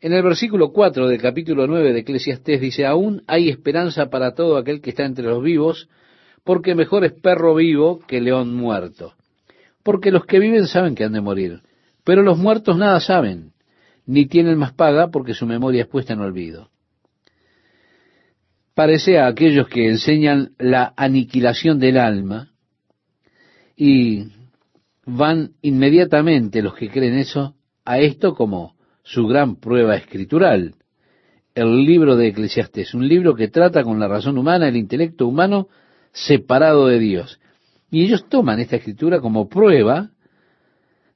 En el versículo 4 del capítulo 9 de Eclesiastés dice, aún hay esperanza para todo aquel que está entre los vivos, porque mejor es perro vivo que león muerto. Porque los que viven saben que han de morir, pero los muertos nada saben, ni tienen más paga porque su memoria es puesta en olvido. Parece a aquellos que enseñan la aniquilación del alma y van inmediatamente los que creen eso a esto como su gran prueba escritural, el libro de Eclesiastés, un libro que trata con la razón humana, el intelecto humano, separado de Dios. Y ellos toman esta escritura como prueba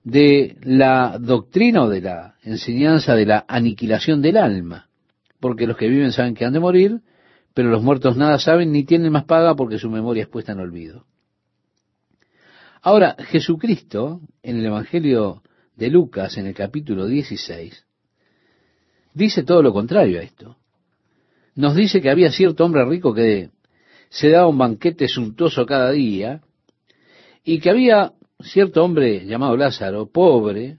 de la doctrina o de la enseñanza de la aniquilación del alma, porque los que viven saben que han de morir, pero los muertos nada saben ni tienen más paga porque su memoria es puesta en olvido. Ahora, Jesucristo, en el Evangelio de Lucas en el capítulo 16, dice todo lo contrario a esto. Nos dice que había cierto hombre rico que se daba un banquete suntuoso cada día y que había cierto hombre llamado Lázaro, pobre,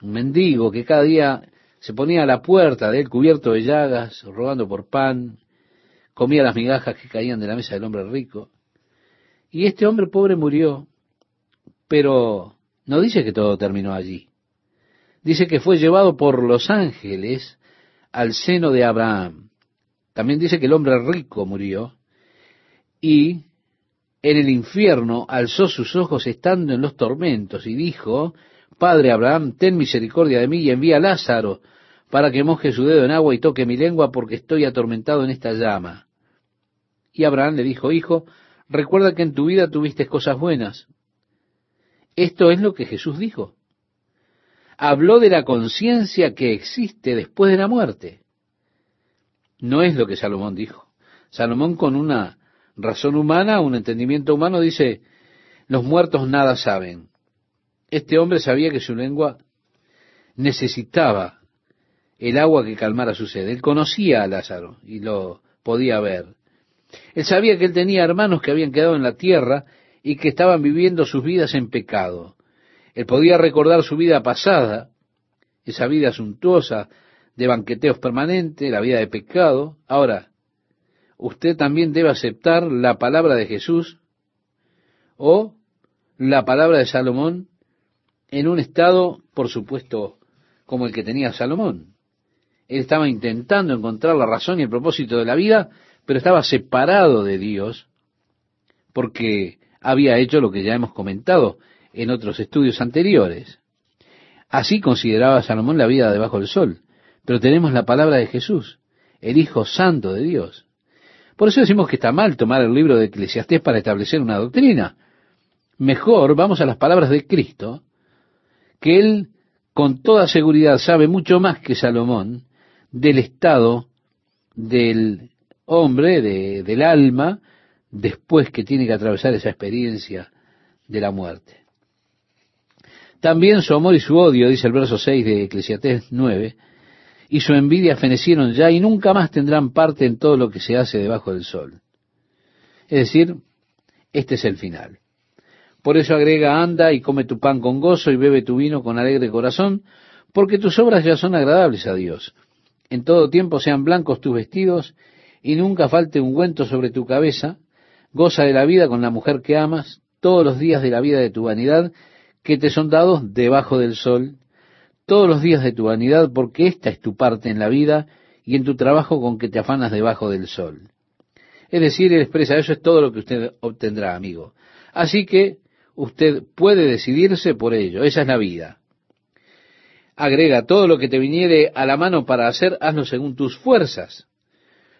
un mendigo que cada día se ponía a la puerta de él cubierto de llagas, rogando por pan, comía las migajas que caían de la mesa del hombre rico. Y este hombre pobre murió, pero no dice que todo terminó allí. Dice que fue llevado por los ángeles al seno de Abraham. También dice que el hombre rico murió y en el infierno alzó sus ojos estando en los tormentos y dijo, Padre Abraham, ten misericordia de mí y envía a Lázaro para que moje su dedo en agua y toque mi lengua porque estoy atormentado en esta llama. Y Abraham le dijo, Hijo, recuerda que en tu vida tuviste cosas buenas. Esto es lo que Jesús dijo. Habló de la conciencia que existe después de la muerte. No es lo que Salomón dijo. Salomón con una razón humana, un entendimiento humano, dice, los muertos nada saben. Este hombre sabía que su lengua necesitaba el agua que calmara su sed. Él conocía a Lázaro y lo podía ver. Él sabía que él tenía hermanos que habían quedado en la tierra y que estaban viviendo sus vidas en pecado. Él podía recordar su vida pasada, esa vida suntuosa de banqueteos permanentes, la vida de pecado. Ahora, usted también debe aceptar la palabra de Jesús o la palabra de Salomón en un estado, por supuesto, como el que tenía Salomón. Él estaba intentando encontrar la razón y el propósito de la vida, pero estaba separado de Dios porque había hecho lo que ya hemos comentado en otros estudios anteriores. Así consideraba Salomón la vida debajo del sol. Pero tenemos la palabra de Jesús, el Hijo Santo de Dios. Por eso decimos que está mal tomar el libro de Eclesiastés para establecer una doctrina. Mejor vamos a las palabras de Cristo, que Él con toda seguridad sabe mucho más que Salomón del estado del hombre, de, del alma, después que tiene que atravesar esa experiencia de la muerte. También su amor y su odio, dice el verso 6 de Eclesiastés 9, y su envidia fenecieron ya y nunca más tendrán parte en todo lo que se hace debajo del sol. Es decir, este es el final. Por eso agrega, anda y come tu pan con gozo y bebe tu vino con alegre corazón, porque tus obras ya son agradables a Dios. En todo tiempo sean blancos tus vestidos y nunca falte ungüento sobre tu cabeza. Goza de la vida con la mujer que amas todos los días de la vida de tu vanidad que te son dados debajo del sol todos los días de tu vanidad, porque esta es tu parte en la vida y en tu trabajo con que te afanas debajo del sol. Es decir, él expresa, eso es todo lo que usted obtendrá, amigo. Así que usted puede decidirse por ello, esa es la vida. Agrega, todo lo que te viniere a la mano para hacer, hazlo según tus fuerzas,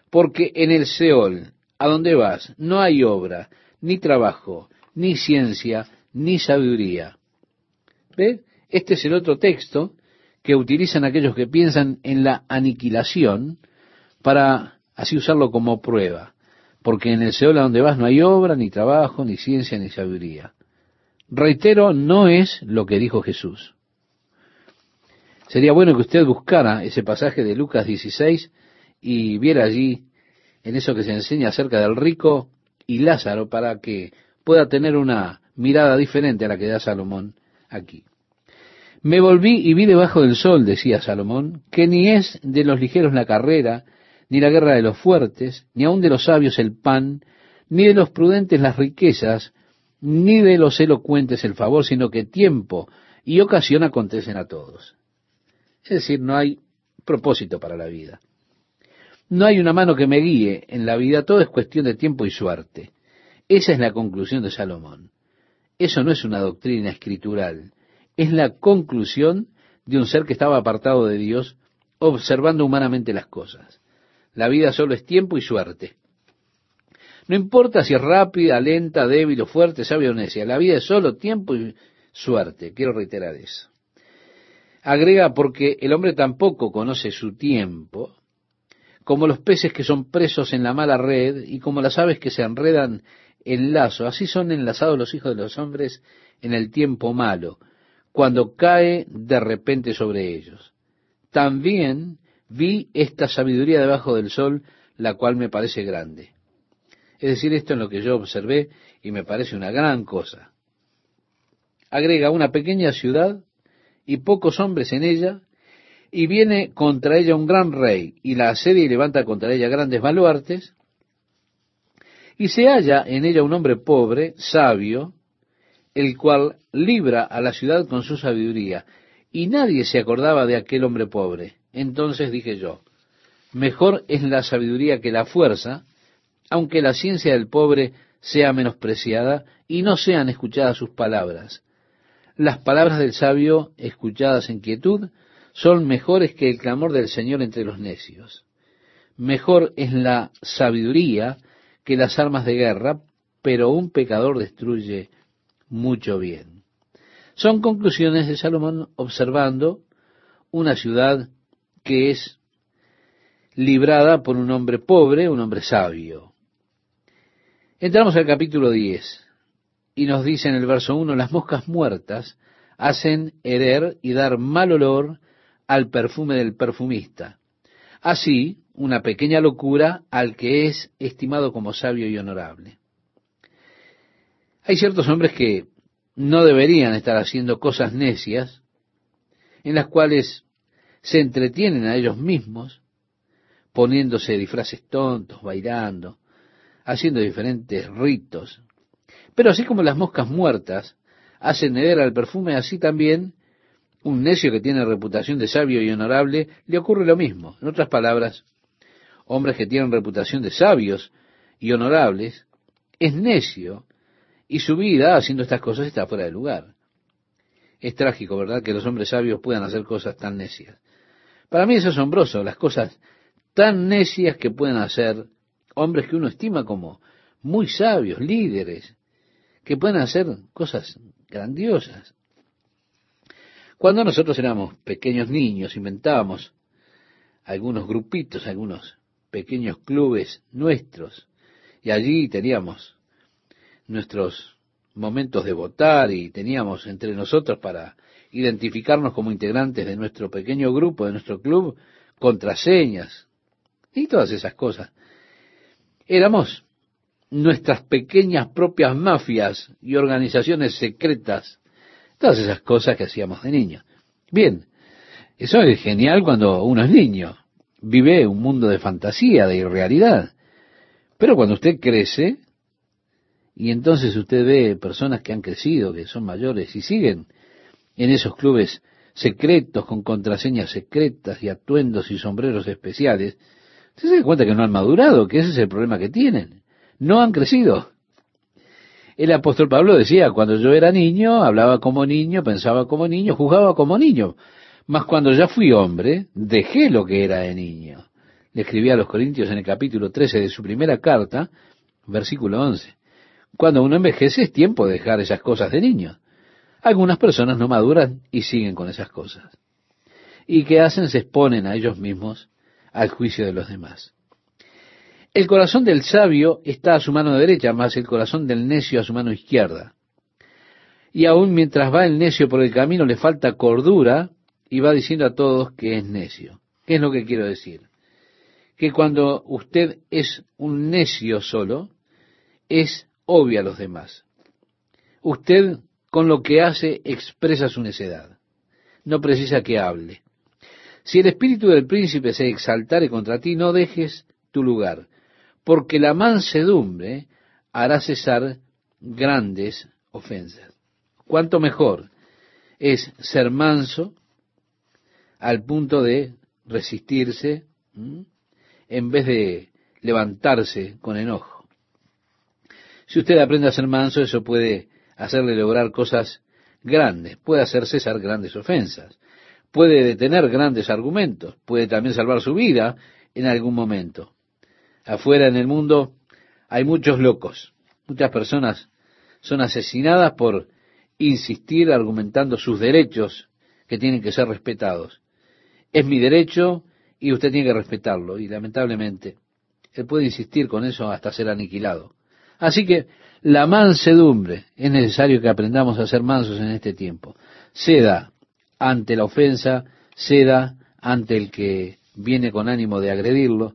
porque en el Seol, a donde vas, no hay obra, ni trabajo, ni ciencia, ni sabiduría. ¿Ve? Este es el otro texto que utilizan aquellos que piensan en la aniquilación para así usarlo como prueba. Porque en el Seol a donde vas no hay obra, ni trabajo, ni ciencia, ni sabiduría. Reitero, no es lo que dijo Jesús. Sería bueno que usted buscara ese pasaje de Lucas 16 y viera allí en eso que se enseña acerca del rico y Lázaro para que pueda tener una mirada diferente a la que da Salomón aquí. Me volví y vi debajo del sol, decía Salomón, que ni es de los ligeros la carrera, ni la guerra de los fuertes, ni aun de los sabios el pan, ni de los prudentes las riquezas, ni de los elocuentes el favor, sino que tiempo y ocasión acontecen a todos. Es decir, no hay propósito para la vida. No hay una mano que me guíe en la vida, todo es cuestión de tiempo y suerte. Esa es la conclusión de Salomón. Eso no es una doctrina escritural, es la conclusión de un ser que estaba apartado de Dios, observando humanamente las cosas. La vida solo es tiempo y suerte. No importa si es rápida, lenta, débil o fuerte, sabia o necia, la vida es solo tiempo y suerte. Quiero reiterar eso. Agrega porque el hombre tampoco conoce su tiempo, como los peces que son presos en la mala red y como las aves que se enredan en lazo, así son enlazados los hijos de los hombres en el tiempo malo cuando cae de repente sobre ellos. También vi esta sabiduría debajo del sol, la cual me parece grande. Es decir, esto es lo que yo observé y me parece una gran cosa. agrega una pequeña ciudad y pocos hombres en ella, y viene contra ella un gran rey, y la asedia y levanta contra ella grandes baluartes, y se halla en ella un hombre pobre, sabio, el cual libra a la ciudad con su sabiduría, y nadie se acordaba de aquel hombre pobre. Entonces dije yo, mejor es la sabiduría que la fuerza, aunque la ciencia del pobre sea menospreciada y no sean escuchadas sus palabras. Las palabras del sabio, escuchadas en quietud, son mejores que el clamor del Señor entre los necios. Mejor es la sabiduría que las armas de guerra, pero un pecador destruye mucho bien. Son conclusiones de Salomón observando una ciudad que es librada por un hombre pobre, un hombre sabio. Entramos al capítulo 10 y nos dice en el verso 1, las moscas muertas hacen herer y dar mal olor al perfume del perfumista. Así, una pequeña locura al que es estimado como sabio y honorable. Hay ciertos hombres que no deberían estar haciendo cosas necias en las cuales se entretienen a ellos mismos, poniéndose disfraces tontos, bailando, haciendo diferentes ritos. Pero así como las moscas muertas hacen negar al perfume, así también un necio que tiene reputación de sabio y honorable, le ocurre lo mismo. En otras palabras, hombres que tienen reputación de sabios y honorables, es necio y su vida haciendo estas cosas está fuera de lugar. Es trágico, ¿verdad?, que los hombres sabios puedan hacer cosas tan necias. Para mí es asombroso las cosas tan necias que pueden hacer hombres que uno estima como muy sabios, líderes, que pueden hacer cosas grandiosas. Cuando nosotros éramos pequeños niños, inventábamos algunos grupitos, algunos pequeños clubes nuestros, y allí teníamos nuestros momentos de votar y teníamos entre nosotros para identificarnos como integrantes de nuestro pequeño grupo, de nuestro club, contraseñas y todas esas cosas. Éramos nuestras pequeñas propias mafias y organizaciones secretas Todas esas cosas que hacíamos de niño. Bien, eso es genial cuando uno es niño. Vive un mundo de fantasía, de irrealidad. Pero cuando usted crece, y entonces usted ve personas que han crecido, que son mayores y siguen en esos clubes secretos con contraseñas secretas y atuendos y sombreros especiales, usted se da cuenta que no han madurado, que ese es el problema que tienen. No han crecido. El apóstol Pablo decía, cuando yo era niño, hablaba como niño, pensaba como niño, juzgaba como niño. Mas cuando ya fui hombre, dejé lo que era de niño. Le escribía a los Corintios en el capítulo 13 de su primera carta, versículo 11. Cuando uno envejece es tiempo de dejar esas cosas de niño. Algunas personas no maduran y siguen con esas cosas. ¿Y qué hacen? Se exponen a ellos mismos al juicio de los demás. El corazón del sabio está a su mano derecha, más el corazón del necio a su mano izquierda. Y aún mientras va el necio por el camino le falta cordura y va diciendo a todos que es necio. ¿Qué es lo que quiero decir? Que cuando usted es un necio solo, es obvio a los demás. Usted con lo que hace expresa su necedad. No precisa que hable. Si el espíritu del príncipe se exaltare contra ti, no dejes tu lugar porque la mansedumbre hará cesar grandes ofensas. ¿Cuánto mejor es ser manso al punto de resistirse en vez de levantarse con enojo? Si usted aprende a ser manso, eso puede hacerle lograr cosas grandes, puede hacer cesar grandes ofensas, puede detener grandes argumentos, puede también salvar su vida en algún momento. Afuera en el mundo hay muchos locos. Muchas personas son asesinadas por insistir argumentando sus derechos que tienen que ser respetados. Es mi derecho y usted tiene que respetarlo. Y lamentablemente, él puede insistir con eso hasta ser aniquilado. Así que la mansedumbre, es necesario que aprendamos a ser mansos en este tiempo. Ceda ante la ofensa, ceda ante el que viene con ánimo de agredirlo,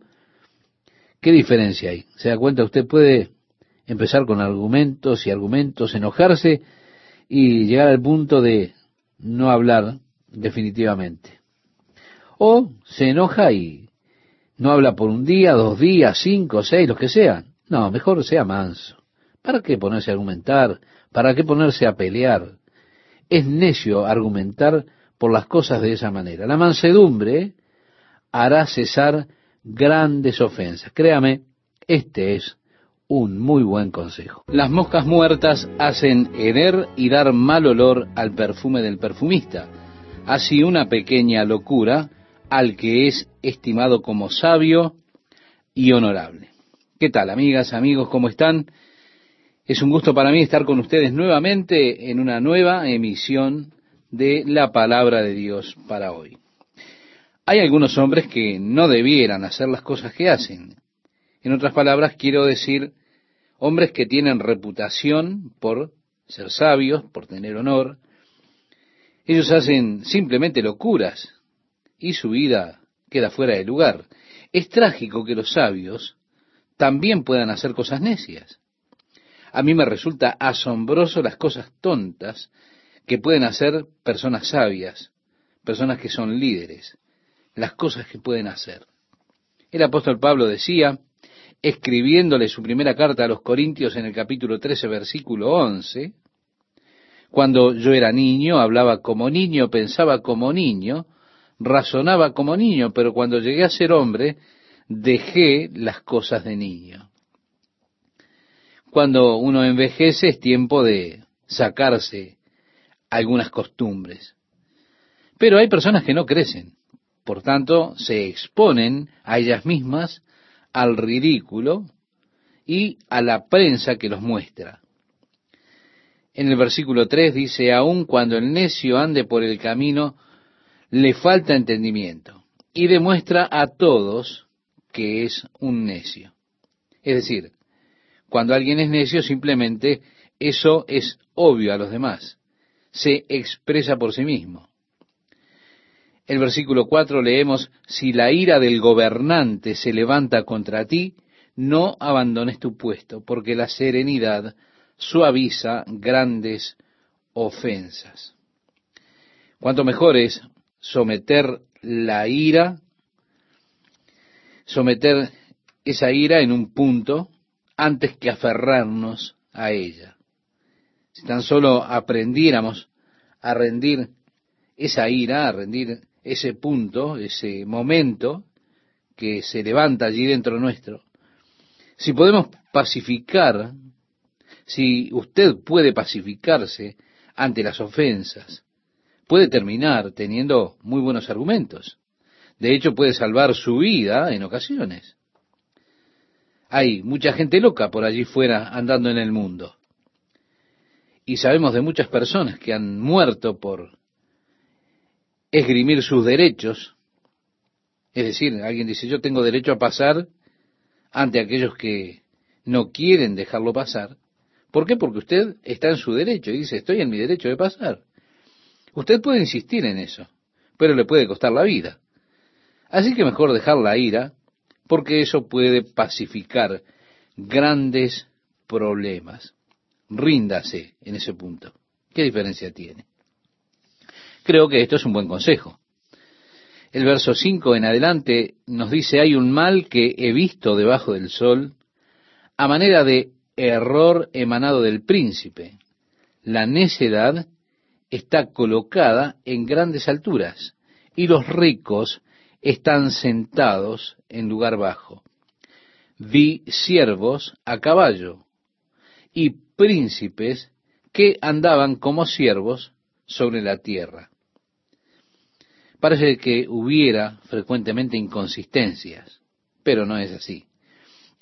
¿Qué diferencia hay? ¿Se da cuenta? Usted puede empezar con argumentos y argumentos, enojarse y llegar al punto de no hablar definitivamente. O se enoja y no habla por un día, dos días, cinco, seis, los que sean. No, mejor sea manso. ¿Para qué ponerse a argumentar? ¿Para qué ponerse a pelear? Es necio argumentar por las cosas de esa manera. La mansedumbre hará cesar grandes ofensas. Créame, este es un muy buen consejo. Las moscas muertas hacen heder y dar mal olor al perfume del perfumista. Así una pequeña locura al que es estimado como sabio y honorable. ¿Qué tal, amigas, amigos? ¿Cómo están? Es un gusto para mí estar con ustedes nuevamente en una nueva emisión de la palabra de Dios para hoy. Hay algunos hombres que no debieran hacer las cosas que hacen. En otras palabras, quiero decir, hombres que tienen reputación por ser sabios, por tener honor. Ellos hacen simplemente locuras y su vida queda fuera de lugar. Es trágico que los sabios también puedan hacer cosas necias. A mí me resulta asombroso las cosas tontas que pueden hacer personas sabias, personas que son líderes, las cosas que pueden hacer. El apóstol Pablo decía, escribiéndole su primera carta a los Corintios en el capítulo 13, versículo 11, cuando yo era niño, hablaba como niño, pensaba como niño, razonaba como niño, pero cuando llegué a ser hombre, dejé las cosas de niño. Cuando uno envejece es tiempo de sacarse algunas costumbres. Pero hay personas que no crecen, por tanto se exponen a ellas mismas al ridículo y a la prensa que los muestra. En el versículo 3 dice, aun cuando el necio ande por el camino, le falta entendimiento y demuestra a todos que es un necio. Es decir, cuando alguien es necio, simplemente eso es obvio a los demás. Se expresa por sí mismo. El versículo 4 leemos, si la ira del gobernante se levanta contra ti, no abandones tu puesto, porque la serenidad suaviza grandes ofensas. Cuanto mejor es someter la ira, someter esa ira en un punto antes que aferrarnos a ella. Si tan solo aprendiéramos a rendir esa ira, a rendir ese punto, ese momento que se levanta allí dentro nuestro, si podemos pacificar, si usted puede pacificarse ante las ofensas, puede terminar teniendo muy buenos argumentos. De hecho, puede salvar su vida en ocasiones. Hay mucha gente loca por allí fuera andando en el mundo. Y sabemos de muchas personas que han muerto por esgrimir sus derechos. Es decir, alguien dice, yo tengo derecho a pasar ante aquellos que no quieren dejarlo pasar. ¿Por qué? Porque usted está en su derecho y dice, estoy en mi derecho de pasar. Usted puede insistir en eso, pero le puede costar la vida. Así que mejor dejar la ira, porque eso puede pacificar grandes problemas. Ríndase en ese punto. ¿Qué diferencia tiene? Creo que esto es un buen consejo. El verso 5 en adelante nos dice, hay un mal que he visto debajo del sol, a manera de error emanado del príncipe, la necedad está colocada en grandes alturas y los ricos están sentados en lugar bajo. Vi siervos a caballo y príncipes que andaban como siervos sobre la tierra. Parece que hubiera frecuentemente inconsistencias, pero no es así.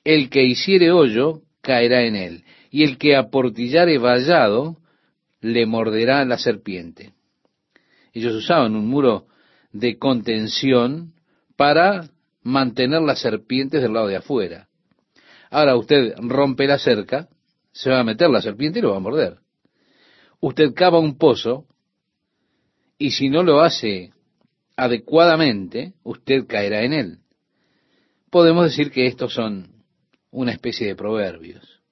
El que hiciere hoyo caerá en él, y el que aportillare vallado le morderá la serpiente. Ellos usaban un muro de contención para mantener las serpientes del lado de afuera. Ahora usted rompe la cerca, se va a meter la serpiente y lo va a morder. Usted cava un pozo y si no lo hace adecuadamente, usted caerá en él. Podemos decir que estos son una especie de proverbios.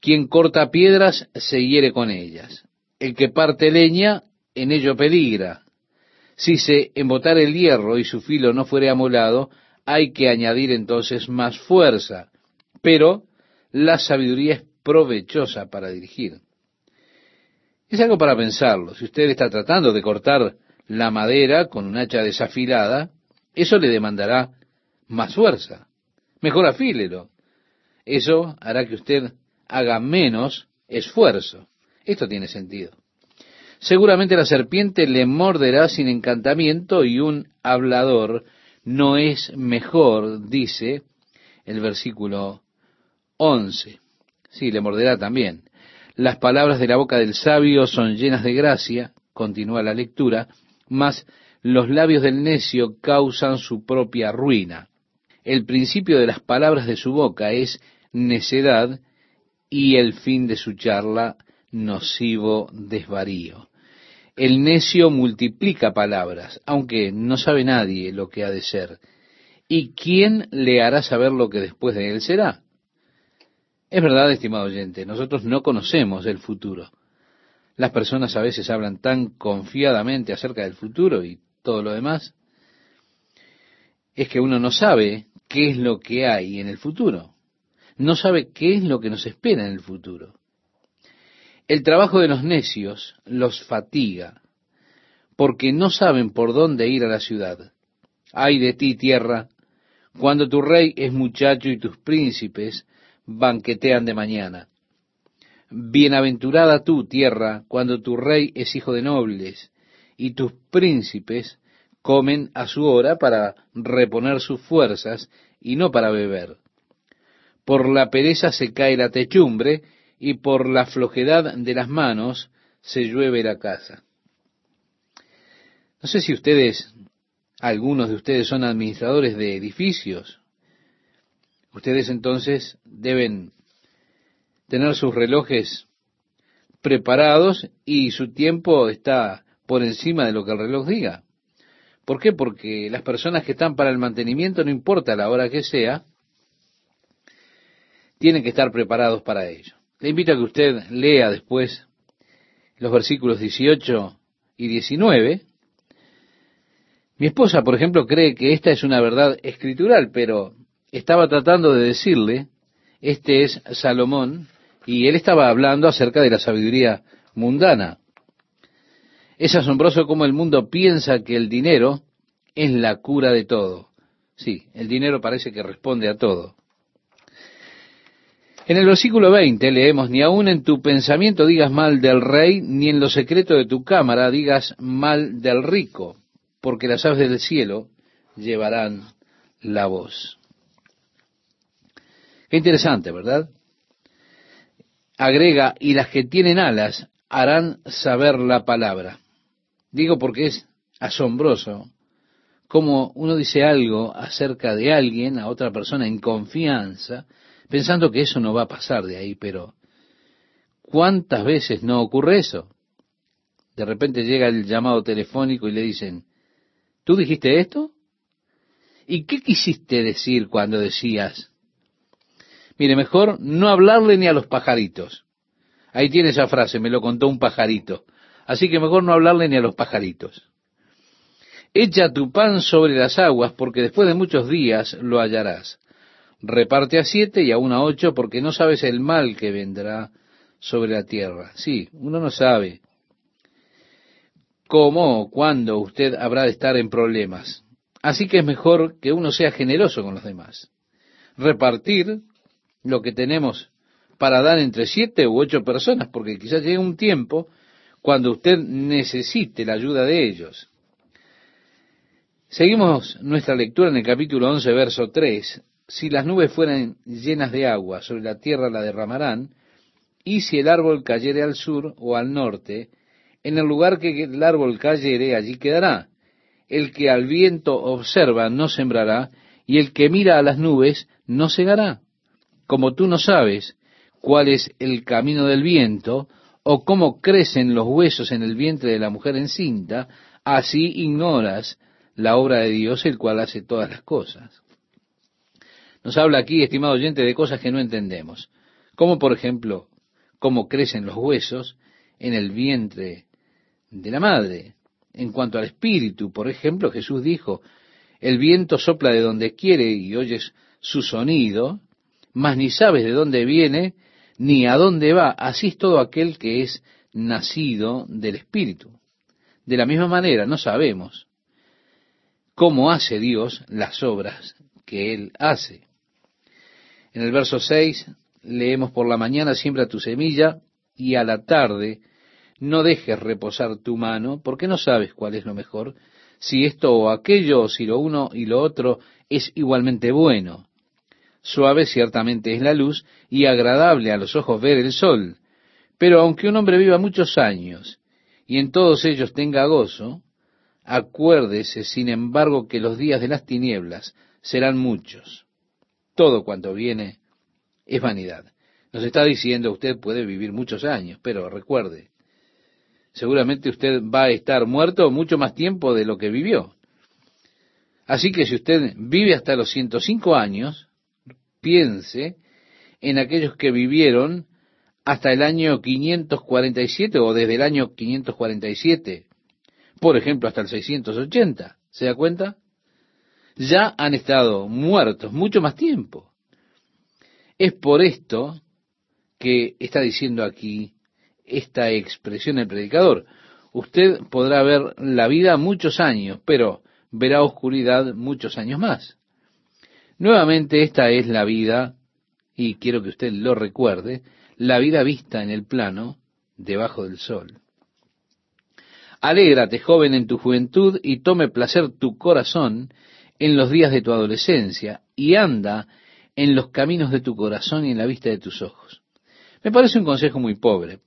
Quien corta piedras se hiere con ellas. El que parte leña, en ello peligra. Si se embotar el hierro y su filo no fuere amolado, hay que añadir entonces más fuerza. Pero la sabiduría es provechosa para dirigir. Es algo para pensarlo. Si usted está tratando de cortar la madera con un hacha desafilada, eso le demandará más fuerza. Mejor afílelo. Eso hará que usted haga menos esfuerzo. Esto tiene sentido. Seguramente la serpiente le morderá sin encantamiento y un hablador no es mejor, dice el versículo 11. Sí, le morderá también. Las palabras de la boca del sabio son llenas de gracia, continúa la lectura, mas los labios del necio causan su propia ruina. El principio de las palabras de su boca es necedad y el fin de su charla nocivo desvarío. El necio multiplica palabras, aunque no sabe nadie lo que ha de ser. ¿Y quién le hará saber lo que después de él será? Es verdad, estimado oyente, nosotros no conocemos el futuro. Las personas a veces hablan tan confiadamente acerca del futuro y todo lo demás. Es que uno no sabe qué es lo que hay en el futuro. No sabe qué es lo que nos espera en el futuro. El trabajo de los necios los fatiga, porque no saben por dónde ir a la ciudad. Ay de ti, tierra, cuando tu rey es muchacho y tus príncipes banquetean de mañana. Bienaventurada tú, tierra, cuando tu rey es hijo de nobles, y tus príncipes comen a su hora para reponer sus fuerzas y no para beber. Por la pereza se cae la techumbre, y por la flojedad de las manos se llueve la casa. No sé si ustedes, algunos de ustedes son administradores de edificios, Ustedes entonces deben tener sus relojes preparados y su tiempo está por encima de lo que el reloj diga. ¿Por qué? Porque las personas que están para el mantenimiento, no importa la hora que sea, tienen que estar preparados para ello. Le invito a que usted lea después los versículos 18 y 19. Mi esposa, por ejemplo, cree que esta es una verdad escritural, pero estaba tratando de decirle, este es Salomón, y él estaba hablando acerca de la sabiduría mundana. Es asombroso cómo el mundo piensa que el dinero es la cura de todo. Sí, el dinero parece que responde a todo. En el versículo 20 leemos, ni aun en tu pensamiento digas mal del rey, ni en lo secreto de tu cámara digas mal del rico, porque las aves del cielo llevarán la voz. Qué interesante, ¿verdad? Agrega, y las que tienen alas harán saber la palabra. Digo porque es asombroso como uno dice algo acerca de alguien, a otra persona en confianza, pensando que eso no va a pasar de ahí, pero ¿cuántas veces no ocurre eso? De repente llega el llamado telefónico y le dicen, ¿tú dijiste esto? ¿Y qué quisiste decir cuando decías Mire, mejor no hablarle ni a los pajaritos. Ahí tiene esa frase, me lo contó un pajarito. Así que mejor no hablarle ni a los pajaritos. Echa tu pan sobre las aguas, porque después de muchos días lo hallarás. Reparte a siete y aún a ocho, porque no sabes el mal que vendrá sobre la tierra. Sí, uno no sabe cómo o cuándo usted habrá de estar en problemas. Así que es mejor que uno sea generoso con los demás. Repartir lo que tenemos para dar entre siete u ocho personas, porque quizás llegue un tiempo cuando usted necesite la ayuda de ellos. Seguimos nuestra lectura en el capítulo 11, verso 3. Si las nubes fueran llenas de agua, sobre la tierra la derramarán, y si el árbol cayere al sur o al norte, en el lugar que el árbol cayere, allí quedará. El que al viento observa no sembrará, y el que mira a las nubes no segará como tú no sabes cuál es el camino del viento, o cómo crecen los huesos en el vientre de la mujer encinta, así ignoras la obra de Dios, el cual hace todas las cosas. Nos habla aquí, estimado oyente, de cosas que no entendemos, como por ejemplo cómo crecen los huesos en el vientre de la madre. En cuanto al espíritu, por ejemplo, Jesús dijo, el viento sopla de donde quiere y oyes su sonido, mas ni sabes de dónde viene ni a dónde va. Así es todo aquel que es nacido del espíritu. De la misma manera, no sabemos cómo hace Dios las obras que Él hace. En el verso 6 leemos por la mañana siembra tu semilla y a la tarde no dejes reposar tu mano porque no sabes cuál es lo mejor, si esto o aquello, o si lo uno y lo otro es igualmente bueno. Suave ciertamente es la luz y agradable a los ojos ver el sol. Pero aunque un hombre viva muchos años y en todos ellos tenga gozo, acuérdese, sin embargo, que los días de las tinieblas serán muchos. Todo cuanto viene es vanidad. Nos está diciendo usted puede vivir muchos años, pero recuerde, seguramente usted va a estar muerto mucho más tiempo de lo que vivió. Así que si usted vive hasta los 105 años, piense en aquellos que vivieron hasta el año 547 o desde el año 547, por ejemplo, hasta el 680. ¿Se da cuenta? Ya han estado muertos mucho más tiempo. Es por esto que está diciendo aquí esta expresión el predicador. Usted podrá ver la vida muchos años, pero verá oscuridad muchos años más. Nuevamente esta es la vida, y quiero que usted lo recuerde, la vida vista en el plano debajo del sol. Alégrate, joven, en tu juventud, y tome placer tu corazón en los días de tu adolescencia, y anda en los caminos de tu corazón y en la vista de tus ojos. Me parece un consejo muy pobre,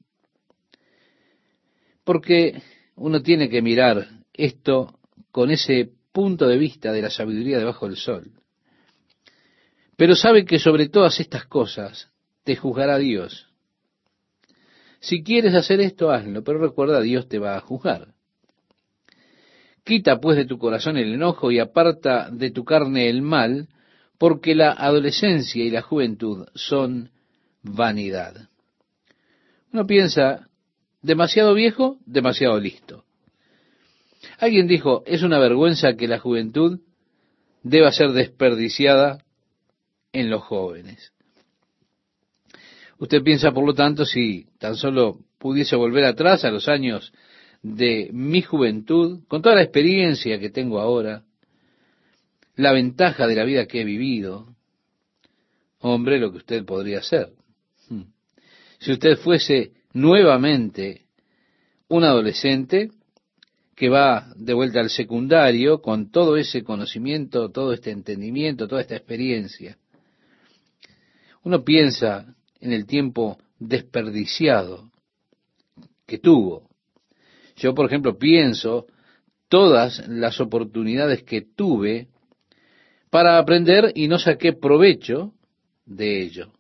porque uno tiene que mirar esto con ese punto de vista de la sabiduría debajo del sol. Pero sabe que sobre todas estas cosas te juzgará Dios. Si quieres hacer esto, hazlo, pero recuerda, Dios te va a juzgar. Quita pues de tu corazón el enojo y aparta de tu carne el mal, porque la adolescencia y la juventud son vanidad. Uno piensa, Demasiado viejo, demasiado listo. Alguien dijo, es una vergüenza que la juventud deba ser desperdiciada en los jóvenes. Usted piensa, por lo tanto, si tan solo pudiese volver atrás a los años de mi juventud, con toda la experiencia que tengo ahora, la ventaja de la vida que he vivido, hombre, lo que usted podría hacer. Hmm. Si usted fuese nuevamente un adolescente que va de vuelta al secundario con todo ese conocimiento, todo este entendimiento, toda esta experiencia. Uno piensa en el tiempo desperdiciado que tuvo. Yo, por ejemplo, pienso todas las oportunidades que tuve para aprender y no saqué provecho de ello.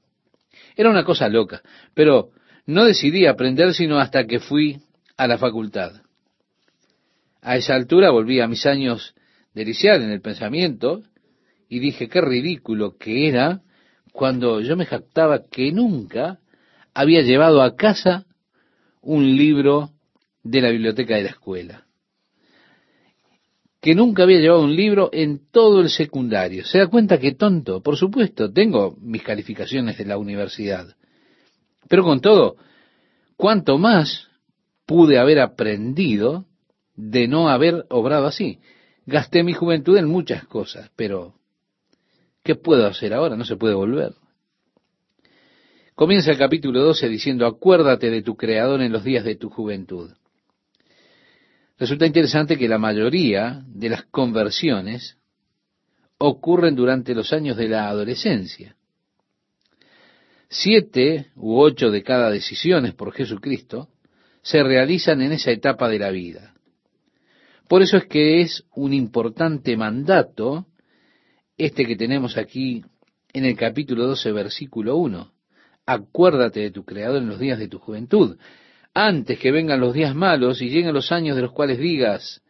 Era una cosa loca, pero no decidí aprender sino hasta que fui a la facultad. A esa altura volví a mis años de en el pensamiento y dije qué ridículo que era cuando yo me jactaba que nunca había llevado a casa un libro de la biblioteca de la escuela. Que nunca había llevado un libro en todo el secundario. ¿Se da cuenta que tonto? Por supuesto, tengo mis calificaciones de la universidad. Pero con todo, ¿cuánto más pude haber aprendido de no haber obrado así? Gasté mi juventud en muchas cosas, pero ¿qué puedo hacer ahora? No se puede volver. Comienza el capítulo 12 diciendo, acuérdate de tu Creador en los días de tu juventud. Resulta interesante que la mayoría de las conversiones ocurren durante los años de la adolescencia. Siete u ocho de cada decisiones por Jesucristo se realizan en esa etapa de la vida. Por eso es que es un importante mandato este que tenemos aquí en el capítulo 12, versículo 1. Acuérdate de tu Creador en los días de tu juventud, antes que vengan los días malos y lleguen los años de los cuales digas,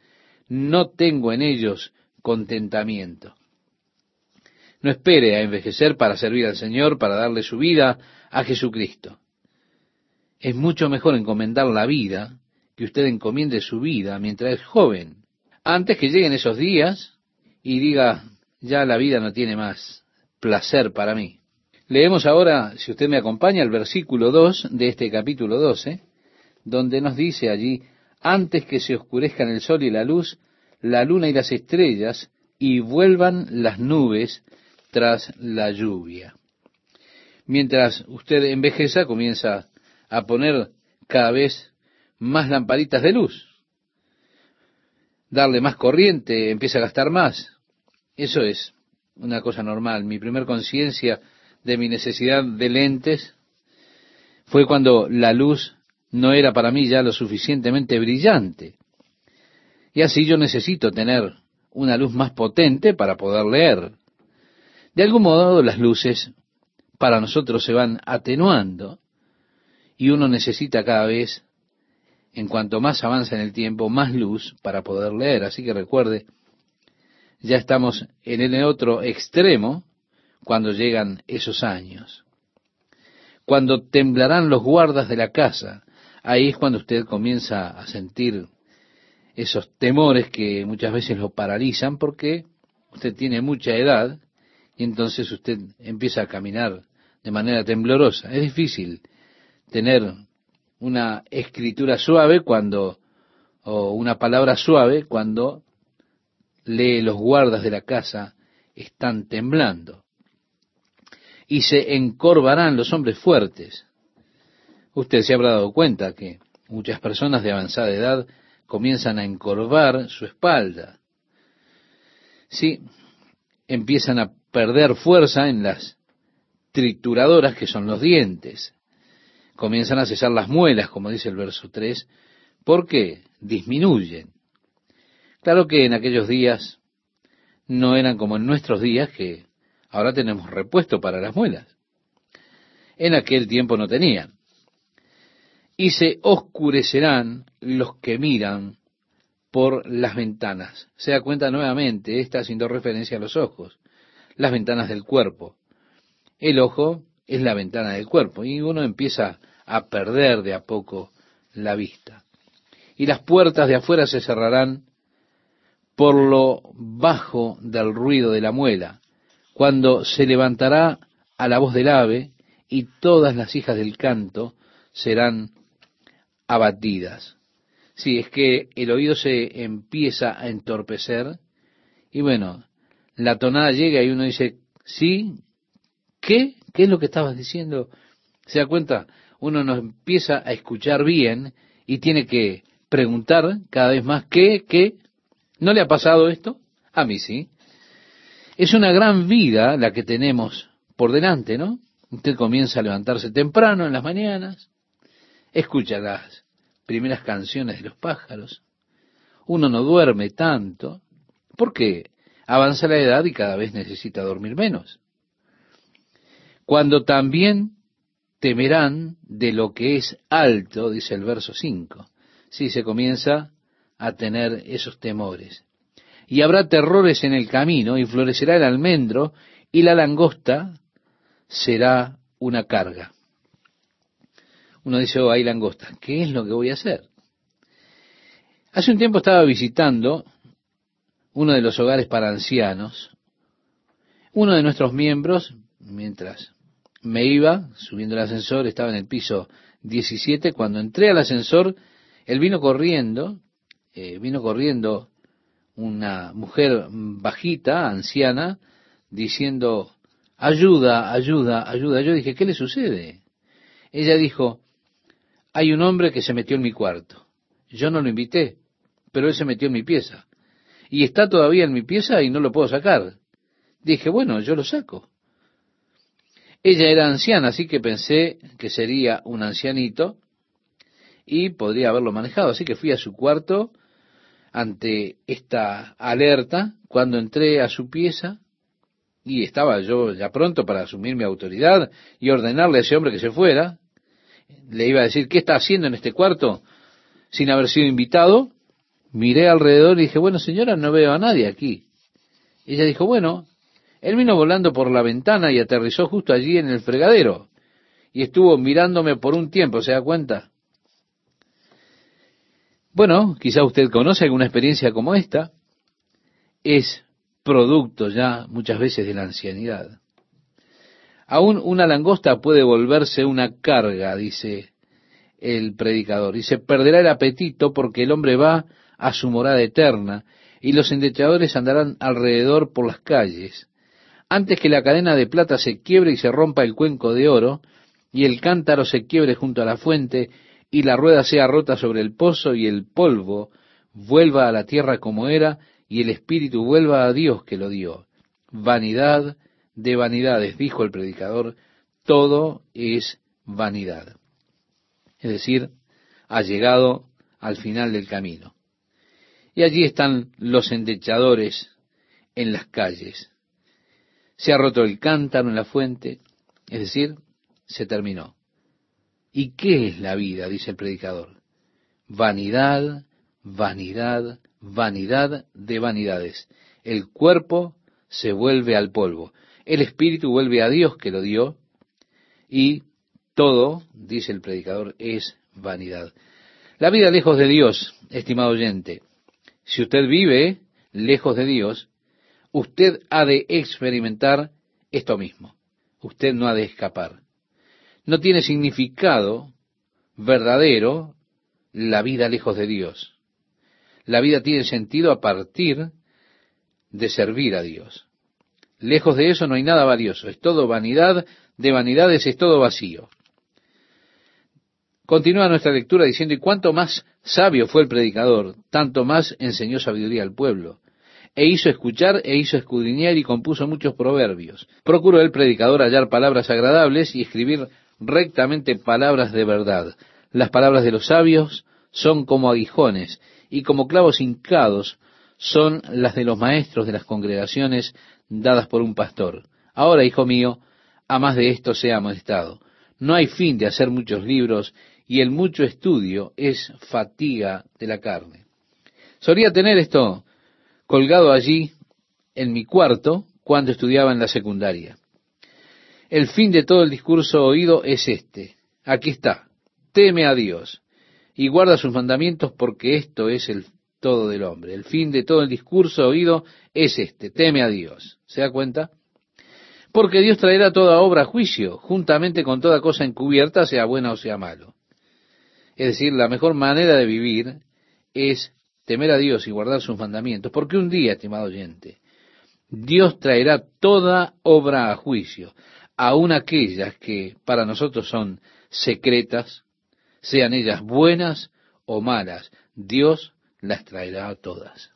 no tengo en ellos contentamiento. No espere a envejecer para servir al Señor, para darle su vida a Jesucristo. Es mucho mejor encomendar la vida, que usted encomiende su vida mientras es joven, antes que lleguen esos días y diga, ya la vida no tiene más placer para mí. Leemos ahora, si usted me acompaña, el versículo 2 de este capítulo 12, donde nos dice allí, antes que se oscurezcan el sol y la luz, la luna y las estrellas, y vuelvan las nubes tras la lluvia. Mientras usted envejeza, comienza a poner cada vez más lamparitas de luz, darle más corriente, empieza a gastar más. Eso es una cosa normal. Mi primer conciencia de mi necesidad de lentes fue cuando la luz no era para mí ya lo suficientemente brillante. Y así yo necesito tener una luz más potente para poder leer. De algún modo las luces para nosotros se van atenuando y uno necesita cada vez, en cuanto más avanza en el tiempo, más luz para poder leer. Así que recuerde, ya estamos en el otro extremo cuando llegan esos años. Cuando temblarán los guardas de la casa, ahí es cuando usted comienza a sentir esos temores que muchas veces lo paralizan porque usted tiene mucha edad y entonces usted empieza a caminar de manera temblorosa. Es difícil tener una escritura suave cuando, o una palabra suave cuando lee los guardas de la casa están temblando. Y se encorvarán los hombres fuertes. Usted se habrá dado cuenta que muchas personas de avanzada edad comienzan a encorvar su espalda. Sí, empiezan a perder fuerza en las trituradoras que son los dientes. Comienzan a cesar las muelas, como dice el verso 3, porque disminuyen. Claro que en aquellos días no eran como en nuestros días que ahora tenemos repuesto para las muelas. En aquel tiempo no tenían. Y se oscurecerán los que miran por las ventanas. Se da cuenta nuevamente, está haciendo referencia a los ojos, las ventanas del cuerpo. El ojo es la ventana del cuerpo y uno empieza a perder de a poco la vista. Y las puertas de afuera se cerrarán por lo bajo del ruido de la muela, cuando se levantará a la voz del ave y todas las hijas del canto serán abatidas. Sí, es que el oído se empieza a entorpecer y bueno, la tonada llega y uno dice, sí, ¿qué? ¿Qué es lo que estabas diciendo? ¿Se da cuenta? Uno no empieza a escuchar bien y tiene que preguntar cada vez más, ¿qué? ¿Qué? ¿No le ha pasado esto? A mí sí. Es una gran vida la que tenemos por delante, ¿no? Usted comienza a levantarse temprano en las mañanas, escucha las primeras canciones de los pájaros, uno no duerme tanto, porque avanza la edad y cada vez necesita dormir menos. Cuando también temerán de lo que es alto, dice el verso 5. Si se comienza a tener esos temores. Y habrá terrores en el camino, y florecerá el almendro, y la langosta será una carga. Uno dice, oh, hay langosta, ¿qué es lo que voy a hacer? Hace un tiempo estaba visitando uno de los hogares para ancianos. Uno de nuestros miembros, mientras me iba subiendo el ascensor, estaba en el piso 17, cuando entré al ascensor, él vino corriendo eh, vino corriendo una mujer bajita, anciana, diciendo, ayuda, ayuda, ayuda. Yo dije, ¿qué le sucede? Ella dijo, hay un hombre que se metió en mi cuarto. Yo no lo invité, pero él se metió en mi pieza. Y está todavía en mi pieza y no lo puedo sacar. Dije, bueno, yo lo saco. Ella era anciana, así que pensé que sería un ancianito y podría haberlo manejado. Así que fui a su cuarto, ante esta alerta cuando entré a su pieza y estaba yo ya pronto para asumir mi autoridad y ordenarle a ese hombre que se fuera. Le iba a decir, ¿qué está haciendo en este cuarto sin haber sido invitado? Miré alrededor y dije, bueno señora, no veo a nadie aquí. Ella dijo, bueno, él vino volando por la ventana y aterrizó justo allí en el fregadero. y estuvo mirándome por un tiempo, ¿se da cuenta? Bueno, quizá usted conoce alguna experiencia como esta. Es producto ya muchas veces de la ancianidad. Aún una langosta puede volverse una carga, dice el predicador, y se perderá el apetito porque el hombre va a su morada eterna y los endechadores andarán alrededor por las calles. Antes que la cadena de plata se quiebre y se rompa el cuenco de oro, y el cántaro se quiebre junto a la fuente, y la rueda sea rota sobre el pozo, y el polvo vuelva a la tierra como era, y el espíritu vuelva a Dios que lo dio. Vanidad de vanidades, dijo el predicador, todo es vanidad. Es decir, ha llegado al final del camino. Y allí están los endechadores en las calles. Se ha roto el cántaro en la fuente, es decir, se terminó. ¿Y qué es la vida? dice el predicador. Vanidad, vanidad, vanidad de vanidades. El cuerpo se vuelve al polvo. El espíritu vuelve a Dios que lo dio. Y todo, dice el predicador, es vanidad. La vida lejos de Dios, estimado oyente, si usted vive lejos de Dios, usted ha de experimentar esto mismo. Usted no ha de escapar. No tiene significado verdadero la vida lejos de Dios. La vida tiene sentido a partir de servir a Dios. Lejos de eso no hay nada valioso. Es todo vanidad de vanidades, es todo vacío. Continúa nuestra lectura diciendo, y cuanto más sabio fue el predicador, tanto más enseñó sabiduría al pueblo. E hizo escuchar, e hizo escudriñar, y compuso muchos proverbios. Procuró el predicador hallar palabras agradables y escribir rectamente palabras de verdad. Las palabras de los sabios son como aguijones, y como clavos hincados son las de los maestros de las congregaciones dadas por un pastor. Ahora, hijo mío, a más de esto sea amonestado. No hay fin de hacer muchos libros y el mucho estudio es fatiga de la carne. Solía tener esto colgado allí en mi cuarto cuando estudiaba en la secundaria. El fin de todo el discurso oído es este. Aquí está. Teme a Dios y guarda sus mandamientos porque esto es el todo del hombre. El fin de todo el discurso oído es este. Teme a Dios. ¿Se da cuenta? Porque Dios traerá toda obra a juicio, juntamente con toda cosa encubierta, sea buena o sea malo. Es decir, la mejor manera de vivir es temer a Dios y guardar sus mandamientos, porque un día, estimado oyente, Dios traerá toda obra a juicio, aun aquellas que para nosotros son secretas, sean ellas buenas o malas, Dios las traerá todas.